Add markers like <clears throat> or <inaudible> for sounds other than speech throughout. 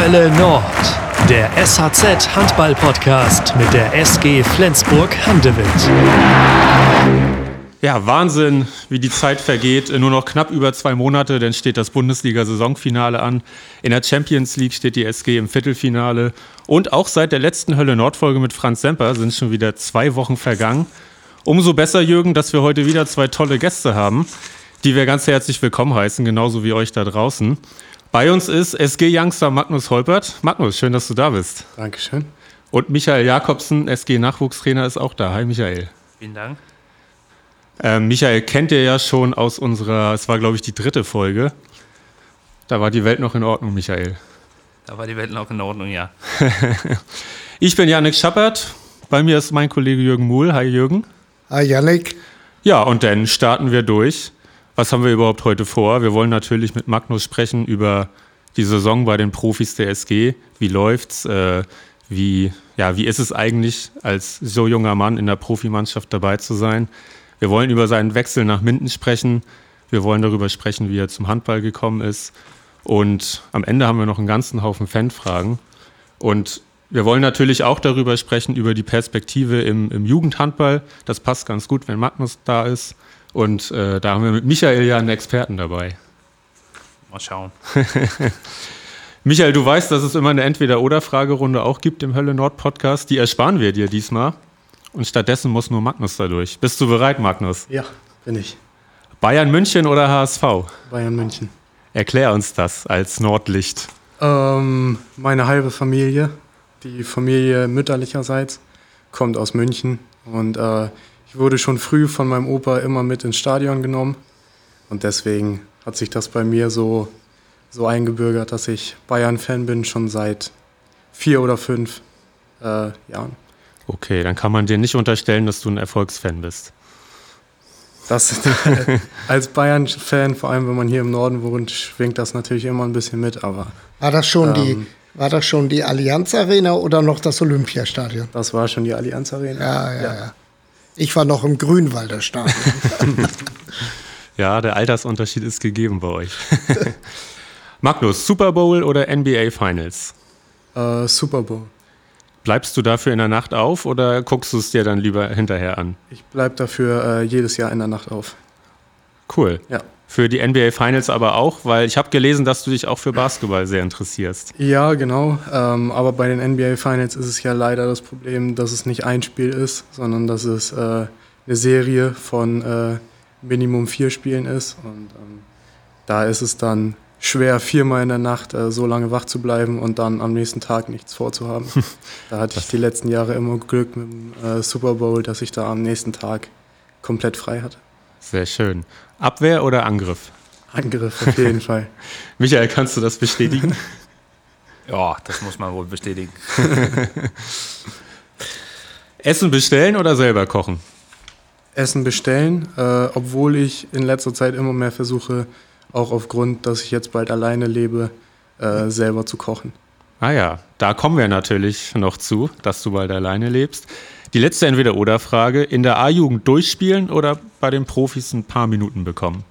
Hölle Nord, der SHZ Handball Podcast mit der SG Flensburg Handewitt. Ja, Wahnsinn, wie die Zeit vergeht. Nur noch knapp über zwei Monate, dann steht das Bundesliga-Saisonfinale an. In der Champions League steht die SG im Viertelfinale. Und auch seit der letzten Hölle Nord-Folge mit Franz Semper sind schon wieder zwei Wochen vergangen. Umso besser, Jürgen, dass wir heute wieder zwei tolle Gäste haben, die wir ganz herzlich willkommen heißen, genauso wie euch da draußen. Bei uns ist SG-Youngster Magnus Holpert. Magnus, schön, dass du da bist. Dankeschön. Und Michael Jakobsen, SG-Nachwuchstrainer, ist auch da. Hi, Michael. Vielen Dank. Ähm, Michael kennt ihr ja schon aus unserer, es war glaube ich die dritte Folge. Da war die Welt noch in Ordnung, Michael. Da war die Welt noch in Ordnung, ja. <laughs> ich bin Janik Schappert. Bei mir ist mein Kollege Jürgen Muhl. Hi, Jürgen. Hi, Janik. Ja, und dann starten wir durch. Was haben wir überhaupt heute vor? Wir wollen natürlich mit Magnus sprechen über die Saison bei den Profis der SG. Wie läuft's? Äh, wie, ja, wie ist es eigentlich, als so junger Mann in der Profimannschaft dabei zu sein? Wir wollen über seinen Wechsel nach Minden sprechen. Wir wollen darüber sprechen, wie er zum Handball gekommen ist. Und am Ende haben wir noch einen ganzen Haufen Fanfragen. Und wir wollen natürlich auch darüber sprechen, über die Perspektive im, im Jugendhandball. Das passt ganz gut, wenn Magnus da ist. Und äh, da haben wir mit Michael ja einen Experten dabei. Mal schauen. <laughs> Michael, du weißt, dass es immer eine Entweder-Oder-Fragerunde auch gibt im Hölle Nord Podcast. Die ersparen wir dir diesmal. Und stattdessen muss nur Magnus dadurch. Bist du bereit, Magnus? Ja, bin ich. Bayern München oder HSV? Bayern München. Erklär uns das als Nordlicht. Ähm, meine halbe Familie, die Familie mütterlicherseits, kommt aus München. Und äh, ich wurde schon früh von meinem Opa immer mit ins Stadion genommen. Und deswegen hat sich das bei mir so, so eingebürgert, dass ich Bayern-Fan bin, schon seit vier oder fünf äh, Jahren. Okay, dann kann man dir nicht unterstellen, dass du ein Erfolgsfan bist. Das, <laughs> als Bayern-Fan, vor allem wenn man hier im Norden wohnt, schwingt das natürlich immer ein bisschen mit, aber. War das schon, ähm, die, war das schon die Allianz Arena oder noch das Olympiastadion? Das war schon die Allianz Arena. Ja, ja, ja. ja. Ich war noch im Grünwalder Stadion. <laughs> ja, der Altersunterschied ist gegeben bei euch. <laughs> Magnus, Super Bowl oder NBA Finals? Uh, Super Bowl. Bleibst du dafür in der Nacht auf oder guckst du es dir dann lieber hinterher an? Ich bleibe dafür äh, jedes Jahr in der Nacht auf. Cool. Ja. Für die NBA Finals aber auch, weil ich habe gelesen, dass du dich auch für Basketball sehr interessierst. Ja, genau. Ähm, aber bei den NBA Finals ist es ja leider das Problem, dass es nicht ein Spiel ist, sondern dass es äh, eine Serie von äh, Minimum vier Spielen ist. Und ähm, da ist es dann schwer, viermal in der Nacht äh, so lange wach zu bleiben und dann am nächsten Tag nichts vorzuhaben. <laughs> da hatte ich die letzten Jahre immer Glück mit dem äh, Super Bowl, dass ich da am nächsten Tag komplett frei hatte. Sehr schön. Abwehr oder Angriff? Angriff auf jeden <laughs> Fall. Michael, kannst du das bestätigen? <laughs> ja, das muss man wohl bestätigen. <laughs> Essen bestellen oder selber kochen? Essen bestellen, äh, obwohl ich in letzter Zeit immer mehr versuche, auch aufgrund, dass ich jetzt bald alleine lebe, äh, selber zu kochen. Ah ja, da kommen wir natürlich noch zu, dass du bald alleine lebst. Die letzte Entweder-Oder-Frage: In der A-Jugend durchspielen oder bei den Profis ein paar Minuten bekommen?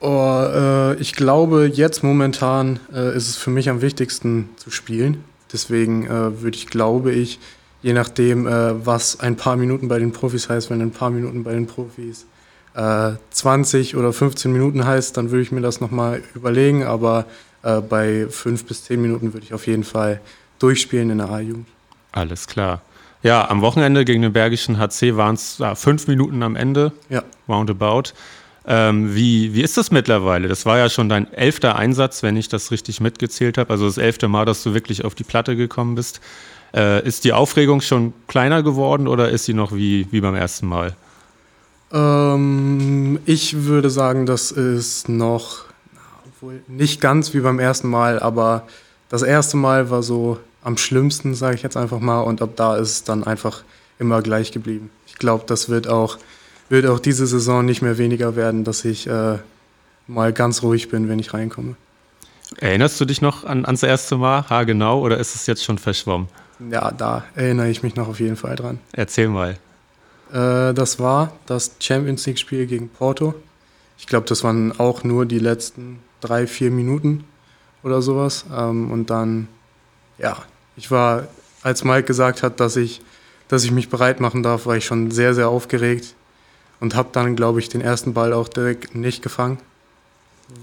Oh, äh, ich glaube, jetzt momentan äh, ist es für mich am wichtigsten zu spielen. Deswegen äh, würde ich, glaube ich, je nachdem, äh, was ein paar Minuten bei den Profis heißt, wenn ein paar Minuten bei den Profis 20 äh, oder 15 Minuten heißt, dann würde ich mir das nochmal überlegen. Aber äh, bei 5 bis 10 Minuten würde ich auf jeden Fall durchspielen in der A-Jugend. Alles klar. Ja, am Wochenende gegen den Bergischen HC waren es ja, fünf Minuten am Ende, ja. roundabout. Ähm, wie, wie ist das mittlerweile? Das war ja schon dein elfter Einsatz, wenn ich das richtig mitgezählt habe. Also das elfte Mal, dass du wirklich auf die Platte gekommen bist. Äh, ist die Aufregung schon kleiner geworden oder ist sie noch wie, wie beim ersten Mal? Ähm, ich würde sagen, das ist noch wohl nicht ganz wie beim ersten Mal, aber das erste Mal war so am schlimmsten, sage ich jetzt einfach mal, und ab da ist es dann einfach immer gleich geblieben. Ich glaube, das wird auch, wird auch diese Saison nicht mehr weniger werden, dass ich äh, mal ganz ruhig bin, wenn ich reinkomme. Erinnerst du dich noch an, ans erste Mal, ha genau, oder ist es jetzt schon verschwommen? Ja, da erinnere ich mich noch auf jeden Fall dran. Erzähl mal. Äh, das war das Champions League-Spiel gegen Porto. Ich glaube, das waren auch nur die letzten drei, vier Minuten. oder sowas. Ähm, und dann, ja, ich war, als Mike gesagt hat, dass ich, dass ich mich bereit machen darf, war ich schon sehr, sehr aufgeregt und habe dann, glaube ich, den ersten Ball auch direkt nicht gefangen.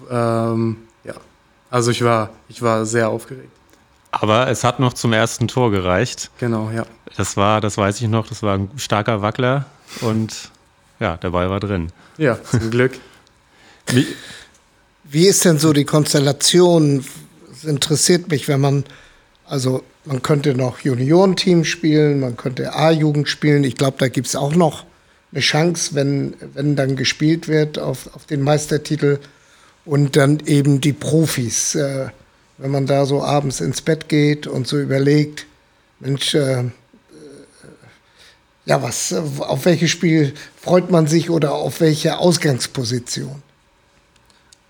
Ähm, ja, also ich war, ich war sehr aufgeregt. Aber es hat noch zum ersten Tor gereicht. Genau, ja. Das war, das weiß ich noch, das war ein starker Wackler und ja, der Ball war drin. Ja, zum Glück. Wie, Wie ist denn so die Konstellation? Es interessiert mich, wenn man, also man könnte noch Juniorenteam spielen, man könnte A-Jugend spielen. Ich glaube, da gibt es auch noch eine Chance, wenn, wenn dann gespielt wird auf, auf den Meistertitel. Und dann eben die Profis. Äh, wenn man da so abends ins Bett geht und so überlegt, Mensch, äh, äh, ja, was, auf welches Spiel freut man sich oder auf welche Ausgangsposition?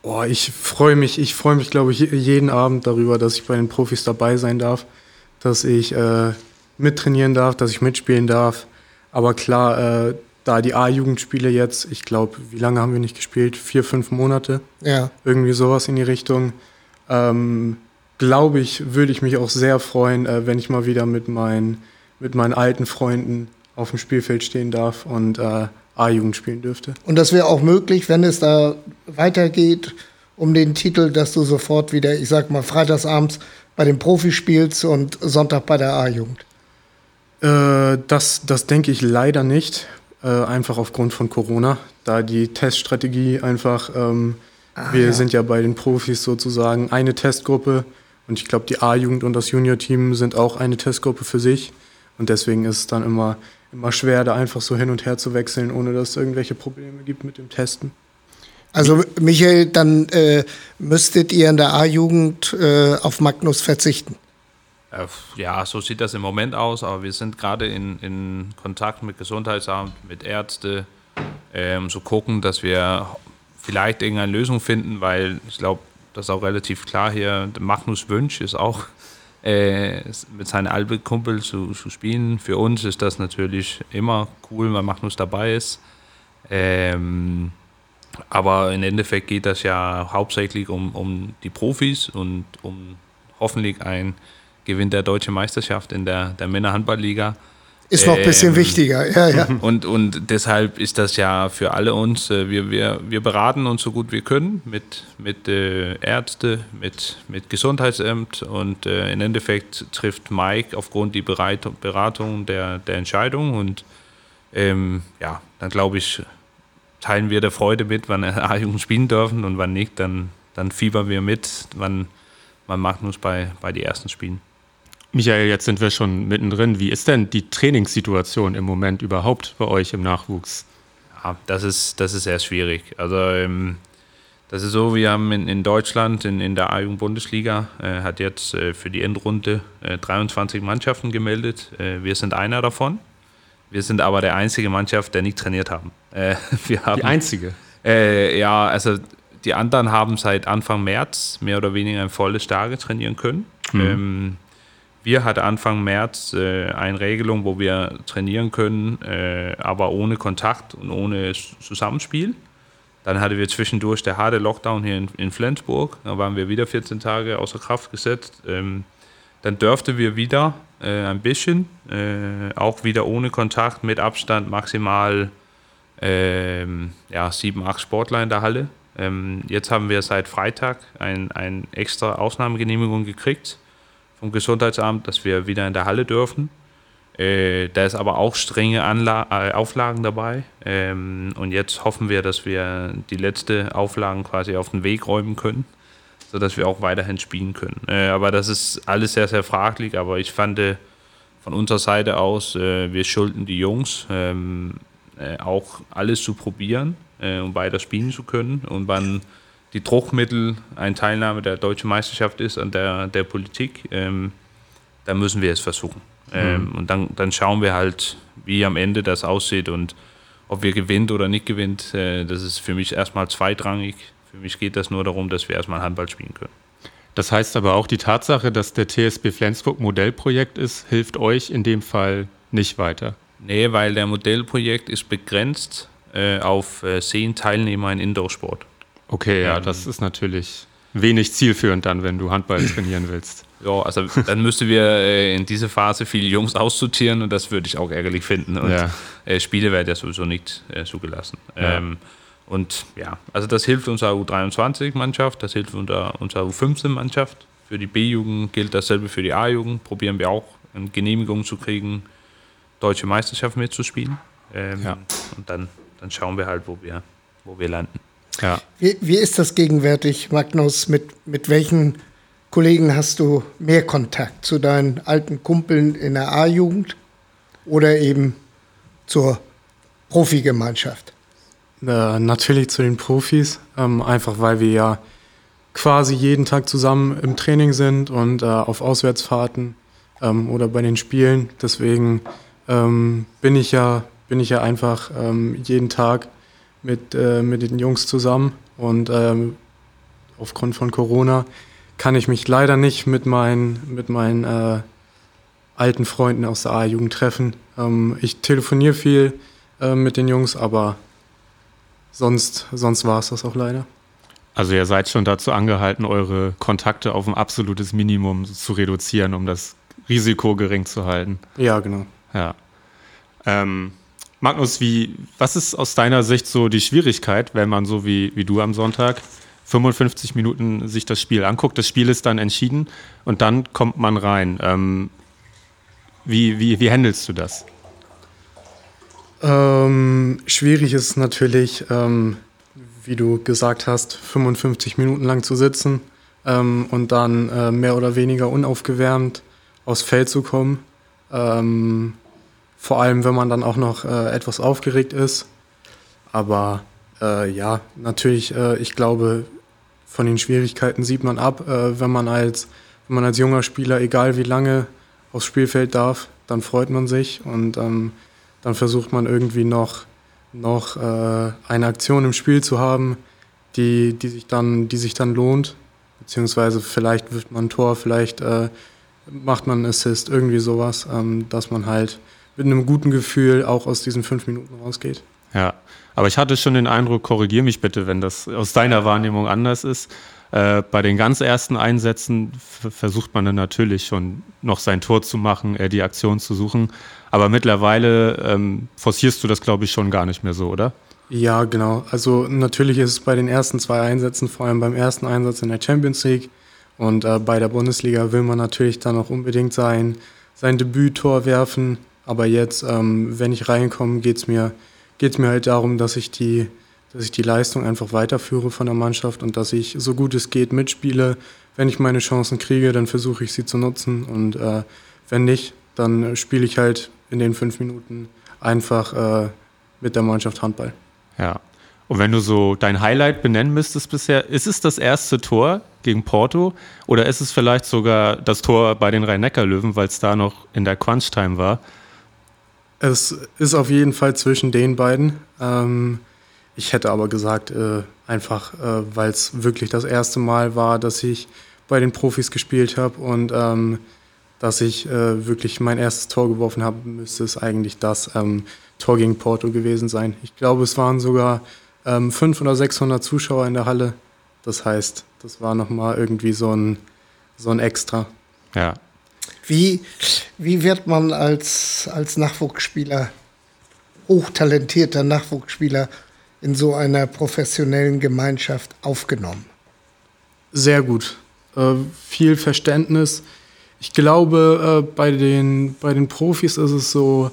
Boah, ich freue mich, ich freue mich, glaube ich, jeden Abend darüber, dass ich bei den Profis dabei sein darf, dass ich äh, mittrainieren darf, dass ich mitspielen darf. Aber klar, äh, da die A-Jugendspiele jetzt, ich glaube, wie lange haben wir nicht gespielt? Vier, fünf Monate? Ja. Irgendwie sowas in die Richtung. Ähm, glaube ich, würde ich mich auch sehr freuen, äh, wenn ich mal wieder mit meinen, mit meinen alten Freunden auf dem Spielfeld stehen darf und äh, A-Jugend spielen dürfte. Und das wäre auch möglich, wenn es da weitergeht um den Titel, dass du sofort wieder, ich sag mal, freitagsabends bei den Profis spielst und Sonntag bei der A-Jugend. Äh, das, das denke ich leider nicht, äh, einfach aufgrund von Corona, da die Teststrategie einfach, ähm, wir ja. sind ja bei den Profis sozusagen eine Testgruppe und ich glaube, die A-Jugend und das Junior-Team sind auch eine Testgruppe für sich und deswegen ist es dann immer, immer schwer, da einfach so hin und her zu wechseln, ohne dass es irgendwelche Probleme gibt mit dem Testen. Also Michael, dann äh, müsstet ihr in der A-Jugend äh, auf Magnus verzichten. Äh, Ja, so sieht das im Moment aus, aber wir sind gerade in, in Kontakt mit Gesundheitsamt, mit Ärzte, ähm, so gucken, dass wir vielleicht irgendeine Lösung finden, weil ich glaube, das ist auch relativ klar hier. der Magnus Wünsch ist auch äh, mit seinen alten Kumpel zu, zu spielen. Für uns ist das natürlich immer cool, weil Magnus dabei ist. Ähm, aber im Endeffekt geht das ja hauptsächlich um, um die Profis und um hoffentlich ein Gewinn der deutschen Meisterschaft in der, der Männerhandballliga. Ist noch ein bisschen Ähm, wichtiger, ja, ja. <laughs> Und, und deshalb ist das ja für alle uns, äh, wir, wir, wir beraten uns so gut wir können mit, mit äh, Ärzte, mit, mit Gesundheitsamt und äh, im Endeffekt trifft Mike aufgrund die Bereitung, Beratung der, der Entscheidung und ähm, ja, dann glaube ich, teilen wir der Freude mit, wann <laughs> A-Jugend spielen dürfen und wann nicht, dann, dann fiebern wir mit, wann, wann Magnus bei, bei die ersten Spielen. Michael, jetzt sind wir schon mittendrin. Wie ist denn die Trainingssituation im Moment überhaupt bei euch im Nachwuchs? Ja, das ist, das ist sehr schwierig. Also ähm, das ist so, wir haben in, in Deutschland, in, in der A-Jugend-Bundesliga, äh, hat jetzt äh, für die Endrunde äh, 23 Mannschaften gemeldet. Äh, wir sind einer davon. Wir sind aber der einzige Mannschaft, der nicht trainiert haben. Äh, <laughs> wir haben Die einzige. äh, ja, also die anderen haben seit Anfang März mehr oder weniger ein volles Tage trainieren können. Ähm, wir hatten Anfang März äh, eine Regelung, wo wir trainieren können, äh, aber ohne Kontakt und ohne Zusammenspiel. Dann hatten wir zwischendurch der harte Lockdown hier in, in Flensburg. Da waren wir wieder 14 Tage außer Kraft gesetzt. Ähm, dann dürften wir wieder äh, ein bisschen, äh, auch wieder ohne Kontakt, mit Abstand maximal ähm, ja, sieben, acht Sportler in der Halle. Ähm, jetzt haben wir seit Freitag ein, ein extra Ausnahmegenehmigung gekriegt vom Gesundheitsamt, dass wir wieder in der Halle dürfen. Äh, da ist aber auch strenge Anla äh, Auflagen dabei. Ähm, und jetzt hoffen wir, dass wir die letzte Auflagen quasi auf den Weg räumen können, sodass wir auch weiterhin spielen können. Äh, aber das ist alles sehr, sehr fraglich. Aber ich fand äh, von unserer Seite aus, äh, wir schulden die Jungs ähm, äh, auch alles zu probieren, um weiter spielen zu können. Und wann die Druckmittel eine Teilnahme der deutschen Meisterschaft ist an der, der Politik, ähm, dann müssen wir es versuchen. Ähm, und dann, dann schauen wir halt, wie am Ende das aussieht und ob wir gewinnt oder nicht gewinnt. Äh, das ist für mich erstmal zweitrangig. Für mich geht das nur darum, dass wir erstmal Handball spielen können. Das heißt aber auch die Tatsache, dass der TSB Flensburg Modellprojekt ist, hilft euch in dem Fall nicht weiter. Nee, weil der Modellprojekt ist begrenzt äh, auf äh, zehn Teilnehmer in Indoor-Sport. Okay, ja, Ähm, das ist natürlich. wenig zielführend dann, wenn du Handball <clears throat> trainieren willst. Ja, also dann müssten wir äh, in dieser Phase viele Jungs aussortieren und das würde ich auch ärgerlich finden. Und Ja. äh, Spiele werden ja sowieso nicht äh, zugelassen. Ja. Ähm, und ja, also das hilft unserer U23-Mannschaft, das hilft unserer, unserer U15-Mannschaft. Für die B-Jugend gilt dasselbe für die A-Jugend. Probieren wir auch, eine Genehmigung zu kriegen, deutsche Meisterschaft mitzuspielen. Ähm, Ja. Und dann, dann schauen wir halt, wo wir, wo wir landen. Ja. Wie, wie ist das gegenwärtig, Magnus? Mit, mit welchen Kollegen hast du mehr Kontakt? Zu deinen alten Kumpeln in der A-Jugend oder eben zur Profigemeinschaft? Äh, natürlich zu den Profis, ähm, einfach weil wir ja quasi jeden Tag zusammen im Training sind und äh, auf Auswärtsfahrten ähm, oder bei den Spielen. Deswegen ähm, bin ich ja bin ich ja einfach ähm, jeden Tag mit, äh, mit den Jungs zusammen und ähm, aufgrund von Corona kann ich mich leider nicht mit meinen mit meinen äh, alten Freunden aus der A-Jugend treffen. Ähm, ich telefoniere viel äh, mit den Jungs, aber sonst, sonst war es das auch leider. Also ihr seid schon dazu angehalten, eure Kontakte auf ein absolutes Minimum zu reduzieren, um das Risiko gering zu halten. Ja, genau. Ja. Ähm, Magnus, wie, was ist aus deiner Sicht so die Schwierigkeit, wenn man so wie, wie du am Sonntag 55 Minuten sich das Spiel anguckt, das Spiel ist dann entschieden und dann kommt man rein. Ähm, wie, wie, wie handelst du das? Ähm, schwierig ist natürlich, ähm, wie du gesagt hast, 55 Minuten lang zu sitzen ähm, und dann äh, mehr oder weniger unaufgewärmt aufs Feld zu kommen. Ähm, vor allem, wenn man dann auch noch äh, etwas aufgeregt ist. Aber äh, ja, natürlich, äh, ich glaube, von den Schwierigkeiten sieht man ab, äh, wenn man als wenn man als junger Spieler, egal wie lange, aufs Spielfeld darf, dann freut man sich und ähm, dann versucht man irgendwie noch, noch äh, eine Aktion im Spiel zu haben, die, die, sich dann, die sich dann lohnt. Beziehungsweise vielleicht wirft man ein Tor, vielleicht äh, macht man einen Assist, irgendwie sowas, ähm, dass man halt mit einem guten Gefühl auch aus diesen fünf Minuten rausgeht. Ja, aber ich hatte schon den Eindruck, korrigier mich bitte, wenn das aus deiner Wahrnehmung anders ist. Äh, bei den ganz ersten Einsätzen versucht man dann natürlich schon noch sein Tor zu machen, äh, die Aktion zu suchen. Aber mittlerweile ähm, forcierst du das, glaube ich, schon gar nicht mehr so, oder? Ja, genau. Also natürlich ist es bei den ersten zwei Einsätzen, vor allem beim ersten Einsatz in der Champions League und äh, bei der Bundesliga will man natürlich dann auch unbedingt sein, sein Debüttor werfen. Aber jetzt, ähm, wenn ich reinkomme, geht es mir, geht's mir halt darum, dass ich, die, dass ich die Leistung einfach weiterführe von der Mannschaft und dass ich so gut es geht mitspiele. Wenn ich meine Chancen kriege, dann versuche ich sie zu nutzen und äh, wenn nicht, dann spiele ich halt in den fünf Minuten einfach äh, mit der Mannschaft Handball. Ja. Und wenn du so dein Highlight benennen müsstest bisher, ist es das erste Tor gegen Porto oder ist es vielleicht sogar das Tor bei den Rhein-Neckar-Löwen, weil es da noch in der Crunch-Time war? Es ist auf jeden Fall zwischen den beiden. Ähm, ich hätte aber gesagt, äh, einfach, äh, weil es wirklich das erste Mal war, dass ich bei den Profis gespielt habe und ähm, dass ich äh, wirklich mein erstes Tor geworfen habe, müsste es eigentlich das ähm, Tor gegen Porto gewesen sein. Ich glaube, es waren sogar ähm, 500 oder 600 Zuschauer in der Halle. Das heißt, das war nochmal irgendwie so ein, so ein Extra. Ja. Wie, wie wird man als, als Nachwuchsspieler, hochtalentierter Nachwuchsspieler, in so einer professionellen Gemeinschaft aufgenommen? Sehr gut. Äh, viel Verständnis. Ich glaube, äh, bei, den, bei den Profis ist es so,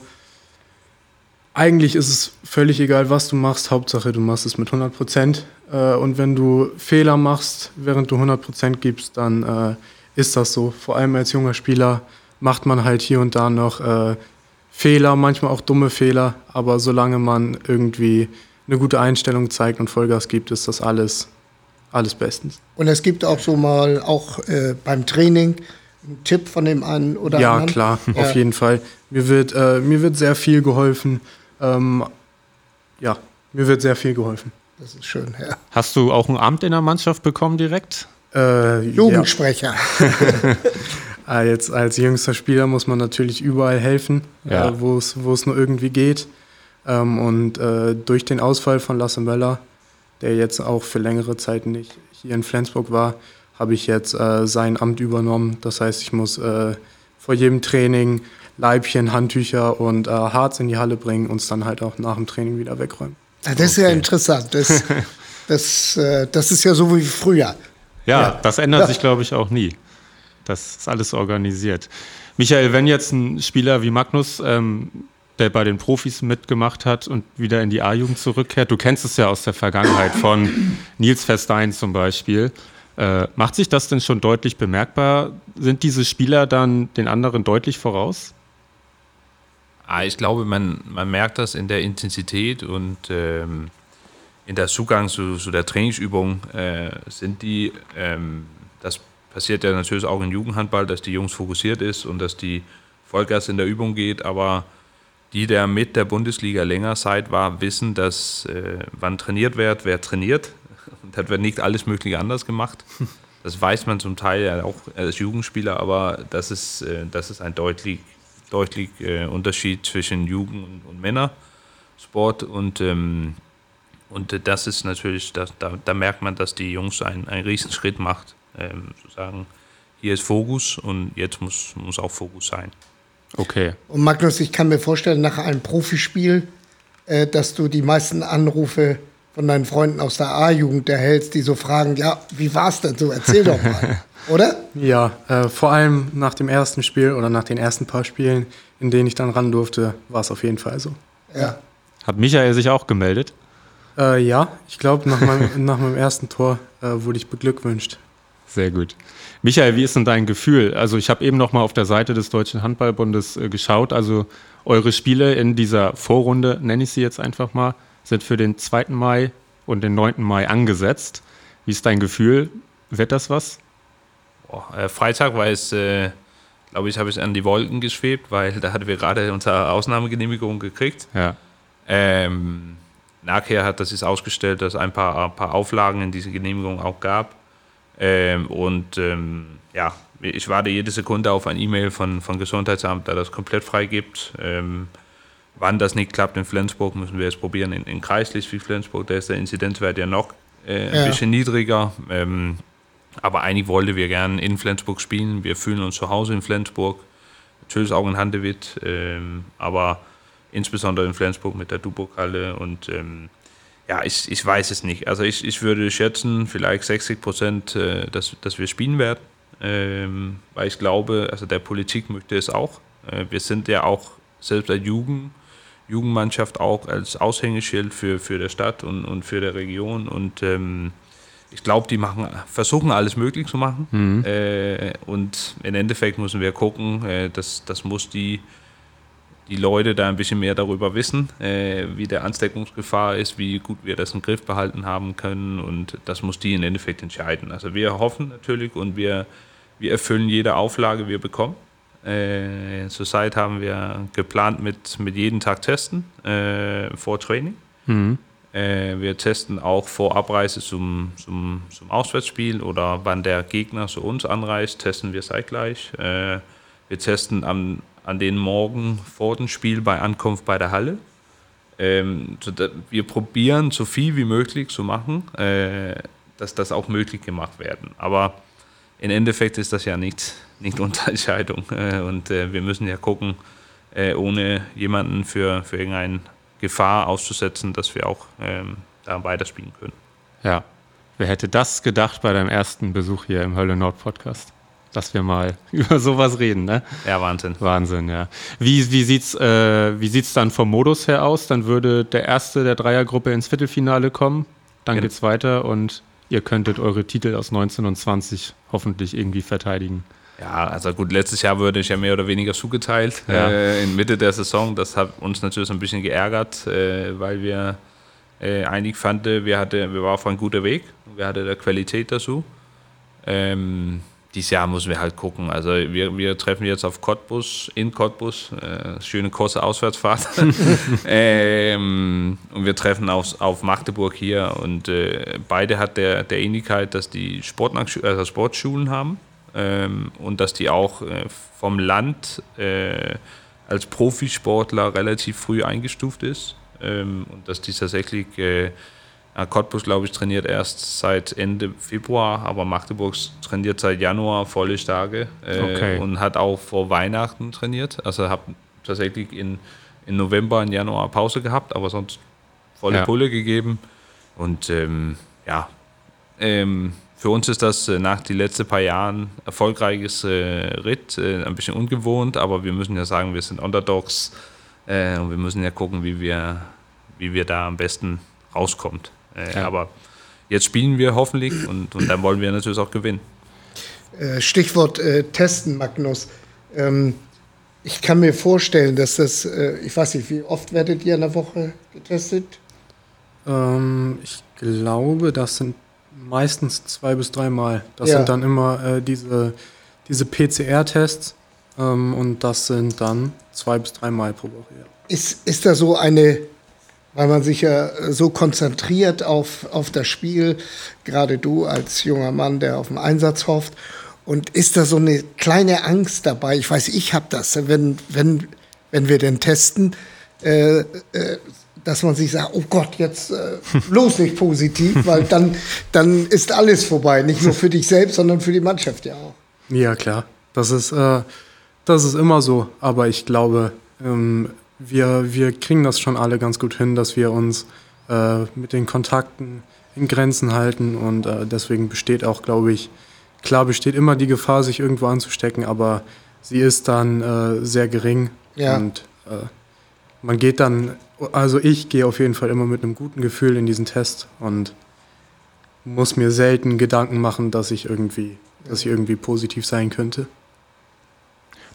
eigentlich ist es völlig egal, was du machst. Hauptsache, du machst es mit 100 Prozent. Äh, und wenn du Fehler machst, während du 100 Prozent gibst, dann äh, ist das so. Vor allem als junger Spieler macht man halt hier und da noch äh, Fehler, manchmal auch dumme Fehler. Aber solange man irgendwie eine gute Einstellung zeigt und Vollgas gibt, ist das alles, alles bestens. Und es gibt auch so mal, auch äh, beim Training, einen Tipp von dem einen oder Ja, anderen. klar, <laughs> Ja. auf jeden Fall. Mir wird, äh, mir wird sehr viel geholfen. Ähm, ja, mir wird sehr viel geholfen. Das ist schön, ja. Hast du auch ein Amt in der Mannschaft bekommen direkt? Äh, Jugendsprecher. Ja, <laughs> äh, jetzt als jüngster Spieler muss man natürlich überall helfen, Ja. äh, wo es wo es nur irgendwie geht. Ähm, und äh, durch den Ausfall von Lasse Möller, der jetzt auch für längere Zeit nicht hier in Flensburg war, habe ich jetzt äh, sein Amt übernommen. Das heißt, ich muss äh, vor jedem Training Leibchen, Handtücher und äh, Harz in die Halle bringen und es dann halt auch nach dem Training wieder wegräumen. Ja, das ist ja interessant. Das, <laughs> das, äh, das ist ja so wie früher. Ja, Ja. das ändert Ja. sich, glaube ich, auch nie. Das ist alles organisiert. Michael, wenn jetzt ein Spieler wie Magnus, ähm, der bei den Profis mitgemacht hat und wieder in die A-Jugend zurückkehrt, du kennst es ja aus der Vergangenheit von Nils Verstein zum Beispiel. Äh, macht sich das denn schon deutlich bemerkbar? Sind diese Spieler dann den anderen deutlich voraus? Ah, ich glaube, man, man merkt das in der Intensität und ähm, in der Zugang zu, zu der Trainingsübung äh, sind die, ähm, das passiert ja natürlich auch im Jugendhandball, dass die Jungs fokussiert ist und dass die Vollgas in der Übung geht, aber die, der mit der Bundesliga länger Zeit war, wissen, dass äh, wann trainiert wird, <laughs> wer trainiert. Und das wird nicht alles Mögliche anders <laughs> gemacht. Das weiß man zum Teil ja auch als Jugendspieler, aber das ist, äh, das ist ein deutlich, deutlich äh, Unterschied zwischen Jugend- und, und Männersport. Und, ähm, und äh, das ist natürlich, das, da, da merkt man, dass die Jungs einen, einen riesen Schritt macht. Ähm, zu sagen, hier ist Fokus und jetzt muss, muss auch Fokus sein. Okay. Und Magnus, ich kann mir vorstellen, nach einem Profispiel, äh, dass du die meisten Anrufe von deinen Freunden aus der A-Jugend erhältst, die so fragen, ja, wie war's denn so? Erzähl doch mal. <laughs> Oder? Ja, äh, vor allem nach dem ersten Spiel oder nach den ersten paar Spielen, in denen ich dann ran durfte, war es auf jeden Fall so. Ja. Hat Michael sich auch gemeldet? Äh, ja, ich glaube, nach, meinem- <laughs> nach meinem ersten Tor äh, wurde ich beglückwünscht. Sehr gut. Michael, wie ist denn dein Gefühl? Also ich habe eben noch mal auf der Seite des Deutschen Handballbundes äh, geschaut. Also eure Spiele in dieser Vorrunde, nenne ich sie jetzt einfach mal, sind für den 2. Mai und den 9. Mai angesetzt. Wie ist dein Gefühl? Wird das was? Boah, äh, Freitag war es, äh, glaube ich, habe ich an die Wolken geschwebt, weil <laughs> da hatten wir gerade unsere Ausnahmegenehmigung gekriegt. Ja. Ähm, nachher hat das ist ausgestellt, dass es ein paar, ein paar Auflagen in diese Genehmigung auch gab. Ähm, und ähm, ja, ich warte jede Sekunde auf ein E-Mail von, von Gesundheitsamt, da das komplett freigibt. Ähm, wann das nicht klappt in Flensburg, müssen wir es probieren. In, in Kreislich wie Flensburg, da ist der Inzidenzwert ja noch äh, ein Ja. bisschen niedriger. Ähm, aber eigentlich wollten wir gerne in Flensburg spielen. Wir fühlen uns zu Hause in Flensburg. Natürlich auch in Handewitt, ähm, aber insbesondere in Flensburg mit der Duburg-Halle. Und ähm, ja, ich, ich weiß es nicht. Also ich, ich würde schätzen, vielleicht 60 Prozent, äh, dass, dass wir spielen werden. Ähm, weil ich glaube, also der Politik möchte es auch. Äh, wir sind ja auch selbst als Jugend, Jugendmannschaft auch als Aushängeschild für, für der Stadt und, und für der Region. Und ähm, ich glaube, die machen, versuchen alles möglich zu machen. Äh, und im Endeffekt müssen wir gucken, äh, das, das muss die, die Leute da ein bisschen mehr darüber wissen, äh, wie der Ansteckungsgefahr ist, wie gut wir das im Griff behalten haben können. Und das muss die im Endeffekt entscheiden. Also wir hoffen natürlich und wir, wir erfüllen jede Auflage, wir bekommen. Äh, zurzeit haben wir geplant mit, mit jeden Tag testen äh, vor Training. Äh, wir testen auch vor Abreise zum, zum, zum Auswärtsspiel oder wann der Gegner zu uns anreist, testen wir zeitgleich. Äh, wir testen am, an den Morgen vor dem Spiel bei Ankunft bei der Halle. Ähm, wir probieren so viel wie möglich zu machen, äh, dass das auch möglich gemacht werden. Aber im Endeffekt ist das ja nicht, nicht <laughs> unsere. Äh, und äh, wir müssen ja gucken, äh, ohne jemanden für, für irgendeine Gefahr auszusetzen, dass wir auch ähm, da weiterspielen können. Ja. Wer hätte das gedacht bei deinem ersten Besuch hier im Hölle Nord Podcast? Dass wir mal <laughs> über sowas reden, ne? Ja, Wahnsinn. Wahnsinn, ja. Wie, wie sieht's, äh, wie sieht's dann vom Modus her aus? Dann würde der erste der Dreiergruppe ins Viertelfinale kommen, dann Genau. geht's weiter und ihr könntet eure Titel aus 19 und 20 hoffentlich irgendwie verteidigen. Ja, also gut, letztes Jahr wurde ich ja mehr oder weniger zugeteilt Ja. äh, in Mitte der Saison. Das hat uns natürlich ein bisschen geärgert, äh, weil wir äh, eigentlich fanden, wir, hatte, wir waren auf einem guten Weg. Wir hatten da Qualität dazu. Ähm, dieses Jahr müssen wir halt gucken. Also wir, wir treffen jetzt auf Cottbus, in Cottbus, äh, schöne kurze Auswärtsfahrt. <laughs> ähm, und wir treffen auf, auf Magdeburg hier und äh, beide hat der, der Ähnlichkeit, dass die Sportnachschu- also Sportschulen haben ähm, und dass die auch äh, vom Land äh, als Profisportler relativ früh eingestuft ist ähm, und dass die tatsächlich äh, Cottbus, glaube ich, trainiert erst seit Ende Februar, aber Magdeburg trainiert seit Januar volle Tage äh, Okay. und hat auch vor Weihnachten trainiert. Also hat tatsächlich in, in November und Januar Pause gehabt, aber sonst volle Ja. Pulle gegeben. Und ähm, ja, ähm, für uns ist das äh, nach den letzten paar Jahren erfolgreiches äh, Ritt, äh, ein bisschen ungewohnt, aber wir müssen ja sagen, wir sind Underdogs äh, und wir müssen ja gucken, wie wir, wie wir da am besten rauskommt. Äh, Ja. Aber jetzt spielen wir hoffentlich und, und dann wollen wir natürlich auch gewinnen. Äh, Stichwort äh, Testen, Magnus. Ähm, ich kann mir vorstellen, dass das, äh, ich weiß nicht, wie oft werdet ihr in der Woche getestet? Ähm, ich glaube, das sind meistens zwei bis dreimal. Das Ja. sind dann immer äh, diese, diese PCR-Tests ähm, und das sind dann zwei bis dreimal pro Woche. Ja. Ist, ist da so eine, weil man sich ja so konzentriert auf, auf das Spiel, gerade du als junger Mann, der auf den Einsatz hofft, und ist da so eine kleine Angst dabei? Ich weiß, ich habe das, wenn, wenn, wenn wir den testen, äh, äh, dass man sich sagt, oh Gott, jetzt äh, <laughs> bloß nicht positiv, weil dann, dann ist alles vorbei. Nicht nur für dich selbst, sondern für die Mannschaft ja auch. Ja, klar. Das ist, äh, das ist immer so. Aber ich glaube, ähm, wir, wir kriegen das schon alle ganz gut hin, dass wir uns äh, mit den Kontakten in Grenzen halten. Und äh, deswegen besteht auch, glaube ich, klar besteht immer die Gefahr, sich irgendwo anzustecken, aber sie ist dann äh, sehr gering. Ja. Und äh, man geht dann, also ich gehe auf jeden Fall immer mit einem guten Gefühl in diesen Test und muss mir selten Gedanken machen, dass ich irgendwie, dass ich irgendwie positiv sein könnte.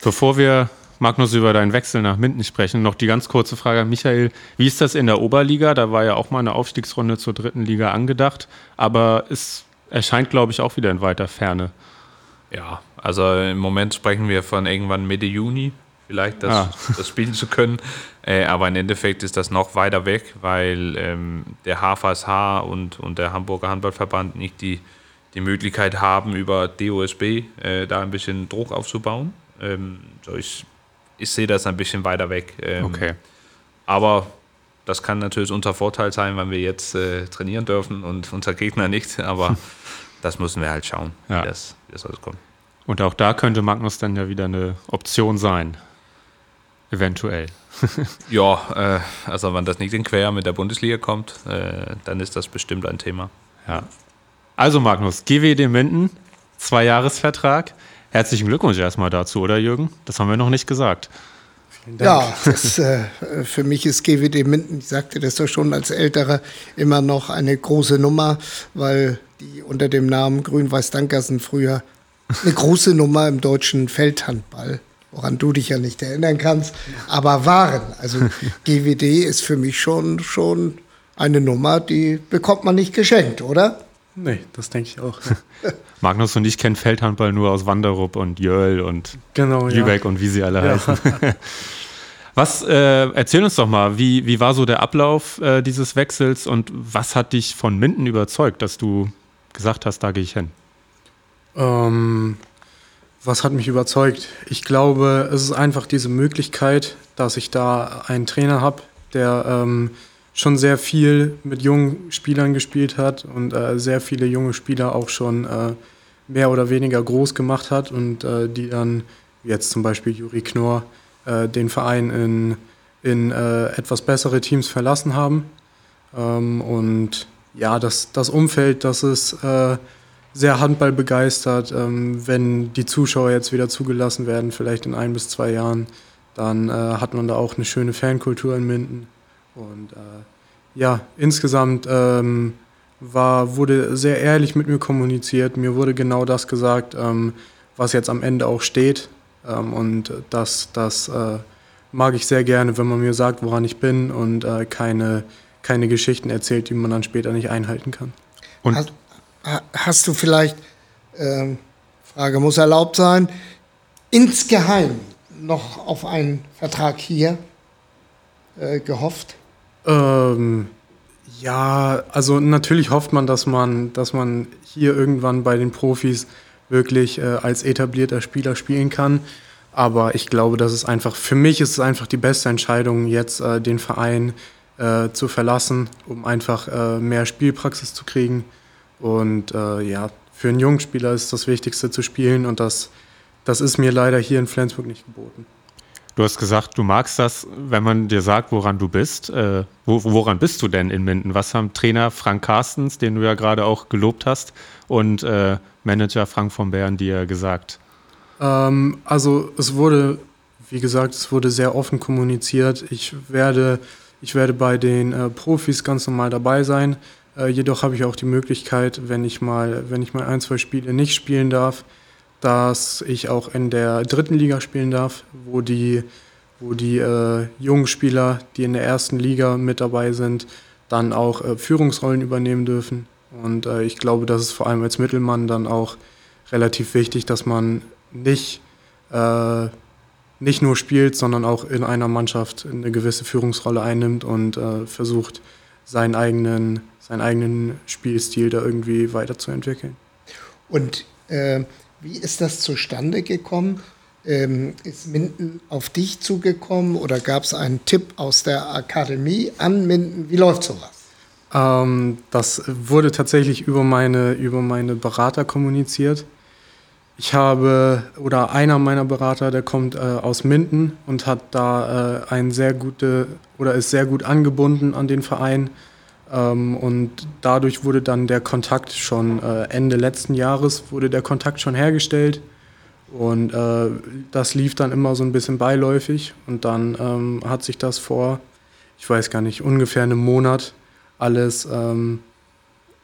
Bevor wir, Magnus, über deinen Wechsel nach Minden sprechen, noch die ganz kurze Frage an Michael. Wie ist das in der Oberliga? Da war ja auch mal eine Aufstiegsrunde zur dritten Liga angedacht, aber es erscheint, glaube ich, auch wieder in weiter Ferne. Ja, also im Moment sprechen wir von irgendwann Mitte Juni, vielleicht das, Ah. <laughs> das spielen zu können. Äh, aber im Endeffekt ist das noch weiter weg, weil ähm, der HVSH und, und der Hamburger Handballverband nicht die, die Möglichkeit haben, über DOSB äh, da ein bisschen Druck aufzubauen. Ähm, so ich, ich sehe das ein bisschen weiter weg. Ähm, Okay. Aber das kann natürlich unser Vorteil sein, wenn wir jetzt äh, trainieren dürfen und unser Gegner nicht. Aber <laughs> das müssen wir halt schauen, Ja. wie, das, wie das alles kommt. Und auch da könnte Magnus dann ja wieder eine Option sein. Eventuell. <laughs> Ja, äh, also wenn das nicht in Quer mit der Bundesliga kommt, äh, dann ist das bestimmt ein Thema. Ja. Also Magnus, GWD Minden, Zwei-Jahres-Vertrag. Herzlichen Glückwunsch erstmal dazu, oder Jürgen? Das haben wir noch nicht gesagt. Vielen Dank. Ja, das, äh, für mich ist GWD Minden, ich sagte das doch schon als Älterer, immer noch eine große Nummer, weil die unter dem Namen Grün-Weiß-Dankersen früher eine große Nummer im deutschen Feldhandball, woran du dich ja nicht erinnern kannst, aber waren. Also <laughs> GWD ist für mich schon, schon eine Nummer, die bekommt man nicht geschenkt, oder? Nee, das denke ich auch. <laughs> Magnus und ich kennen Feldhandball nur aus Wanderup und Jöll und Genau, ja. Lübeck und wie sie alle Ja. heißen. <laughs> Was, äh, erzähl uns doch mal, wie, wie war so der Ablauf äh, dieses Wechsels und was hat dich von Minden überzeugt, dass du gesagt hast, da gehe ich hin? Ähm, was hat mich überzeugt? Ich glaube, es ist einfach diese Möglichkeit, dass ich da einen Trainer habe, der ähm, schon sehr viel mit jungen Spielern gespielt hat und äh, sehr viele junge Spieler auch schon äh, mehr oder weniger groß gemacht hat und äh, die dann, wie jetzt zum Beispiel Juri Knorr, äh, den Verein in, in äh, etwas bessere Teams verlassen haben. Ähm, und ja, das, das Umfeld, das ist äh, sehr Handball begeistert. Ähm, wenn die Zuschauer jetzt wieder zugelassen werden, vielleicht in ein bis zwei Jahren, dann hat man da auch eine schöne Fankultur in Minden. Und äh, ja, insgesamt ähm, war, wurde sehr ehrlich mit mir kommuniziert. Mir wurde genau das gesagt, ähm, was jetzt am Ende auch steht. Ähm, und das, das äh, mag ich sehr gerne, wenn man mir sagt, woran ich bin und äh, keine, keine Geschichten erzählt, die man dann später nicht einhalten kann. Und Hast, ha- hast du vielleicht, ähm, Frage muss erlaubt sein, insgeheim noch auf einen Vertrag hier äh, gehofft? Ähm, ja, also natürlich hofft man, dass man, dass man hier irgendwann bei den Profis wirklich äh, als etablierter Spieler spielen kann. Aber ich glaube, das ist einfach, für mich ist es einfach die beste Entscheidung, jetzt äh, den Verein äh, zu verlassen, um einfach äh, mehr Spielpraxis zu kriegen. Und äh, ja, für einen jungen Spieler ist das Wichtigste zu spielen und das, das ist mir leider hier in Flensburg nicht geboten. Du hast gesagt, du magst das, wenn man dir sagt, woran du bist. Äh, wo, woran bist du denn in Minden? Was haben Trainer Frank Carstens, den du ja gerade auch gelobt hast, und äh, Manager Frank von Bern dir gesagt? Ähm, also es wurde, wie gesagt, es wurde sehr offen kommuniziert. Ich werde, ich werde bei den äh, Profis ganz normal dabei sein. Äh, jedoch habe ich auch die Möglichkeit, wenn ich mal, wenn ich mal ein, zwei Spiele nicht spielen darf, dass ich auch in der dritten Liga spielen darf, wo die, wo die äh, jungen Spieler, die in der ersten Liga mit dabei sind, dann auch äh, Führungsrollen übernehmen dürfen. Und äh, ich glaube, das ist vor allem als Mittelmann dann auch relativ wichtig, dass man nicht, äh, nicht nur spielt, sondern auch in einer Mannschaft eine gewisse Führungsrolle einnimmt und äh, versucht, seinen eigenen, seinen eigenen Spielstil da irgendwie weiterzuentwickeln. Und äh, wie ist das zustande gekommen? Ähm, ist Minden auf dich zugekommen oder gab es einen Tipp aus der Akademie an Minden? Wie läuft sowas? Ähm, das wurde tatsächlich über meine, über meine Berater kommuniziert. Ich habe, oder einer meiner Berater, der kommt äh, aus Minden und hat da äh, ein sehr gute, oder ist sehr gut angebunden an den Verein. Ähm, und dadurch wurde dann der Kontakt schon äh, Ende letzten Jahres wurde der Kontakt schon hergestellt. Und äh, das lief dann immer so ein bisschen beiläufig. Und dann ähm, hat sich das vor, ich weiß gar nicht, ungefähr einem Monat alles, ähm,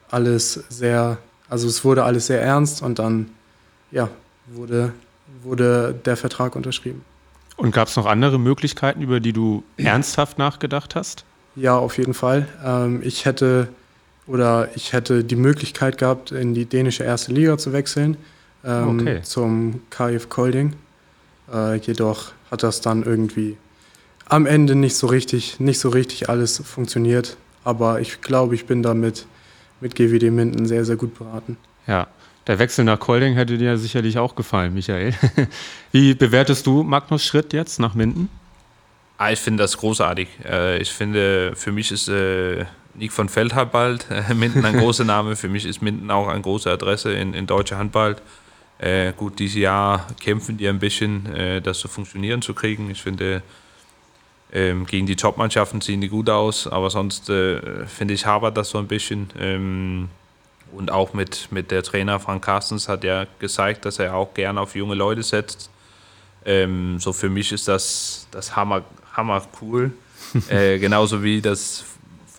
alles sehr, also es wurde alles sehr ernst und dann, ja, wurde, wurde der Vertrag unterschrieben. Und gab es noch andere Möglichkeiten, über die du ernsthaft nachgedacht hast? Ja, auf jeden Fall. Ähm, ich hätte oder ich hätte die Möglichkeit gehabt, in die dänische erste Liga zu wechseln ähm, okay. zum KF Kolding. Äh, jedoch hat das dann irgendwie am Ende nicht so richtig, nicht so richtig alles funktioniert. Aber ich glaube, ich bin damit mit GWD Minden sehr, sehr gut beraten. Ja, der Wechsel nach Kolding hätte dir sicherlich auch gefallen, Michael. <laughs> Wie bewertest du Magnus Schritt jetzt nach Minden? Ah, ich finde das großartig. Äh, ich finde, für mich ist äh, Nick von Feldhandball äh, <laughs> Minden ein großer Name. Für mich ist Minden auch eine große Adresse in, in deutscher Handball. Äh, gut, dieses Jahr kämpfen die ein bisschen, äh, das zu funktionieren zu kriegen. Ich finde, ähm, gegen die Top-Mannschaften sehen die gut aus, aber sonst äh, finde ich, habert das so ein bisschen. Ähm, und auch mit, mit der Trainer Frank Carstens hat er gezeigt, dass er auch gerne auf junge Leute setzt. Ähm, so für mich ist das, das Hammer, hammer cool. äh, genauso wie das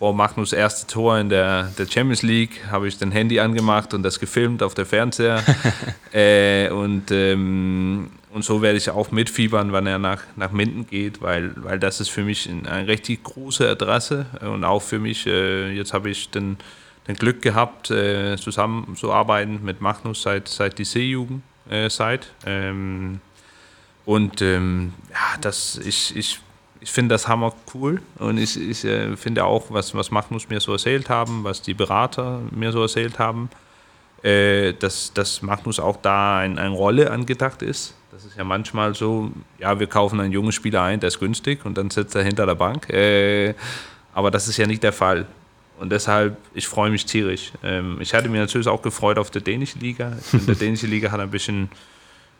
vor Magnus erste Tor in der, der Champions League habe ich den Handy angemacht und das gefilmt auf der Fernseher. <laughs> äh, und, ähm, und so werde ich auch mitfiebern, wann er nach, nach Minden geht, weil, weil das ist für mich eine richtig große Adresse und auch für mich, äh, jetzt habe ich den, den Glück gehabt, äh, zusammenzuarbeiten mit Magnus seit, seit die C-Jugend. Äh. Ähm, und ähm, ja, das, ich, ich ich finde das hammer cool und ich, ich äh, finde auch, was, was Magnus mir so erzählt haben, was die Berater mir so erzählt haben, äh, dass, dass Magnus auch da ein, eine Rolle angedacht ist. Das ist ja manchmal so, ja, wir kaufen einen jungen Spieler ein, der ist günstig und dann sitzt er hinter der Bank. Äh, aber das ist ja nicht der Fall. Und deshalb, ich freue mich tierisch. Ähm, ich hatte mir natürlich auch gefreut auf der dänische Liga. Ich finde, der dänische Liga hat ein bisschen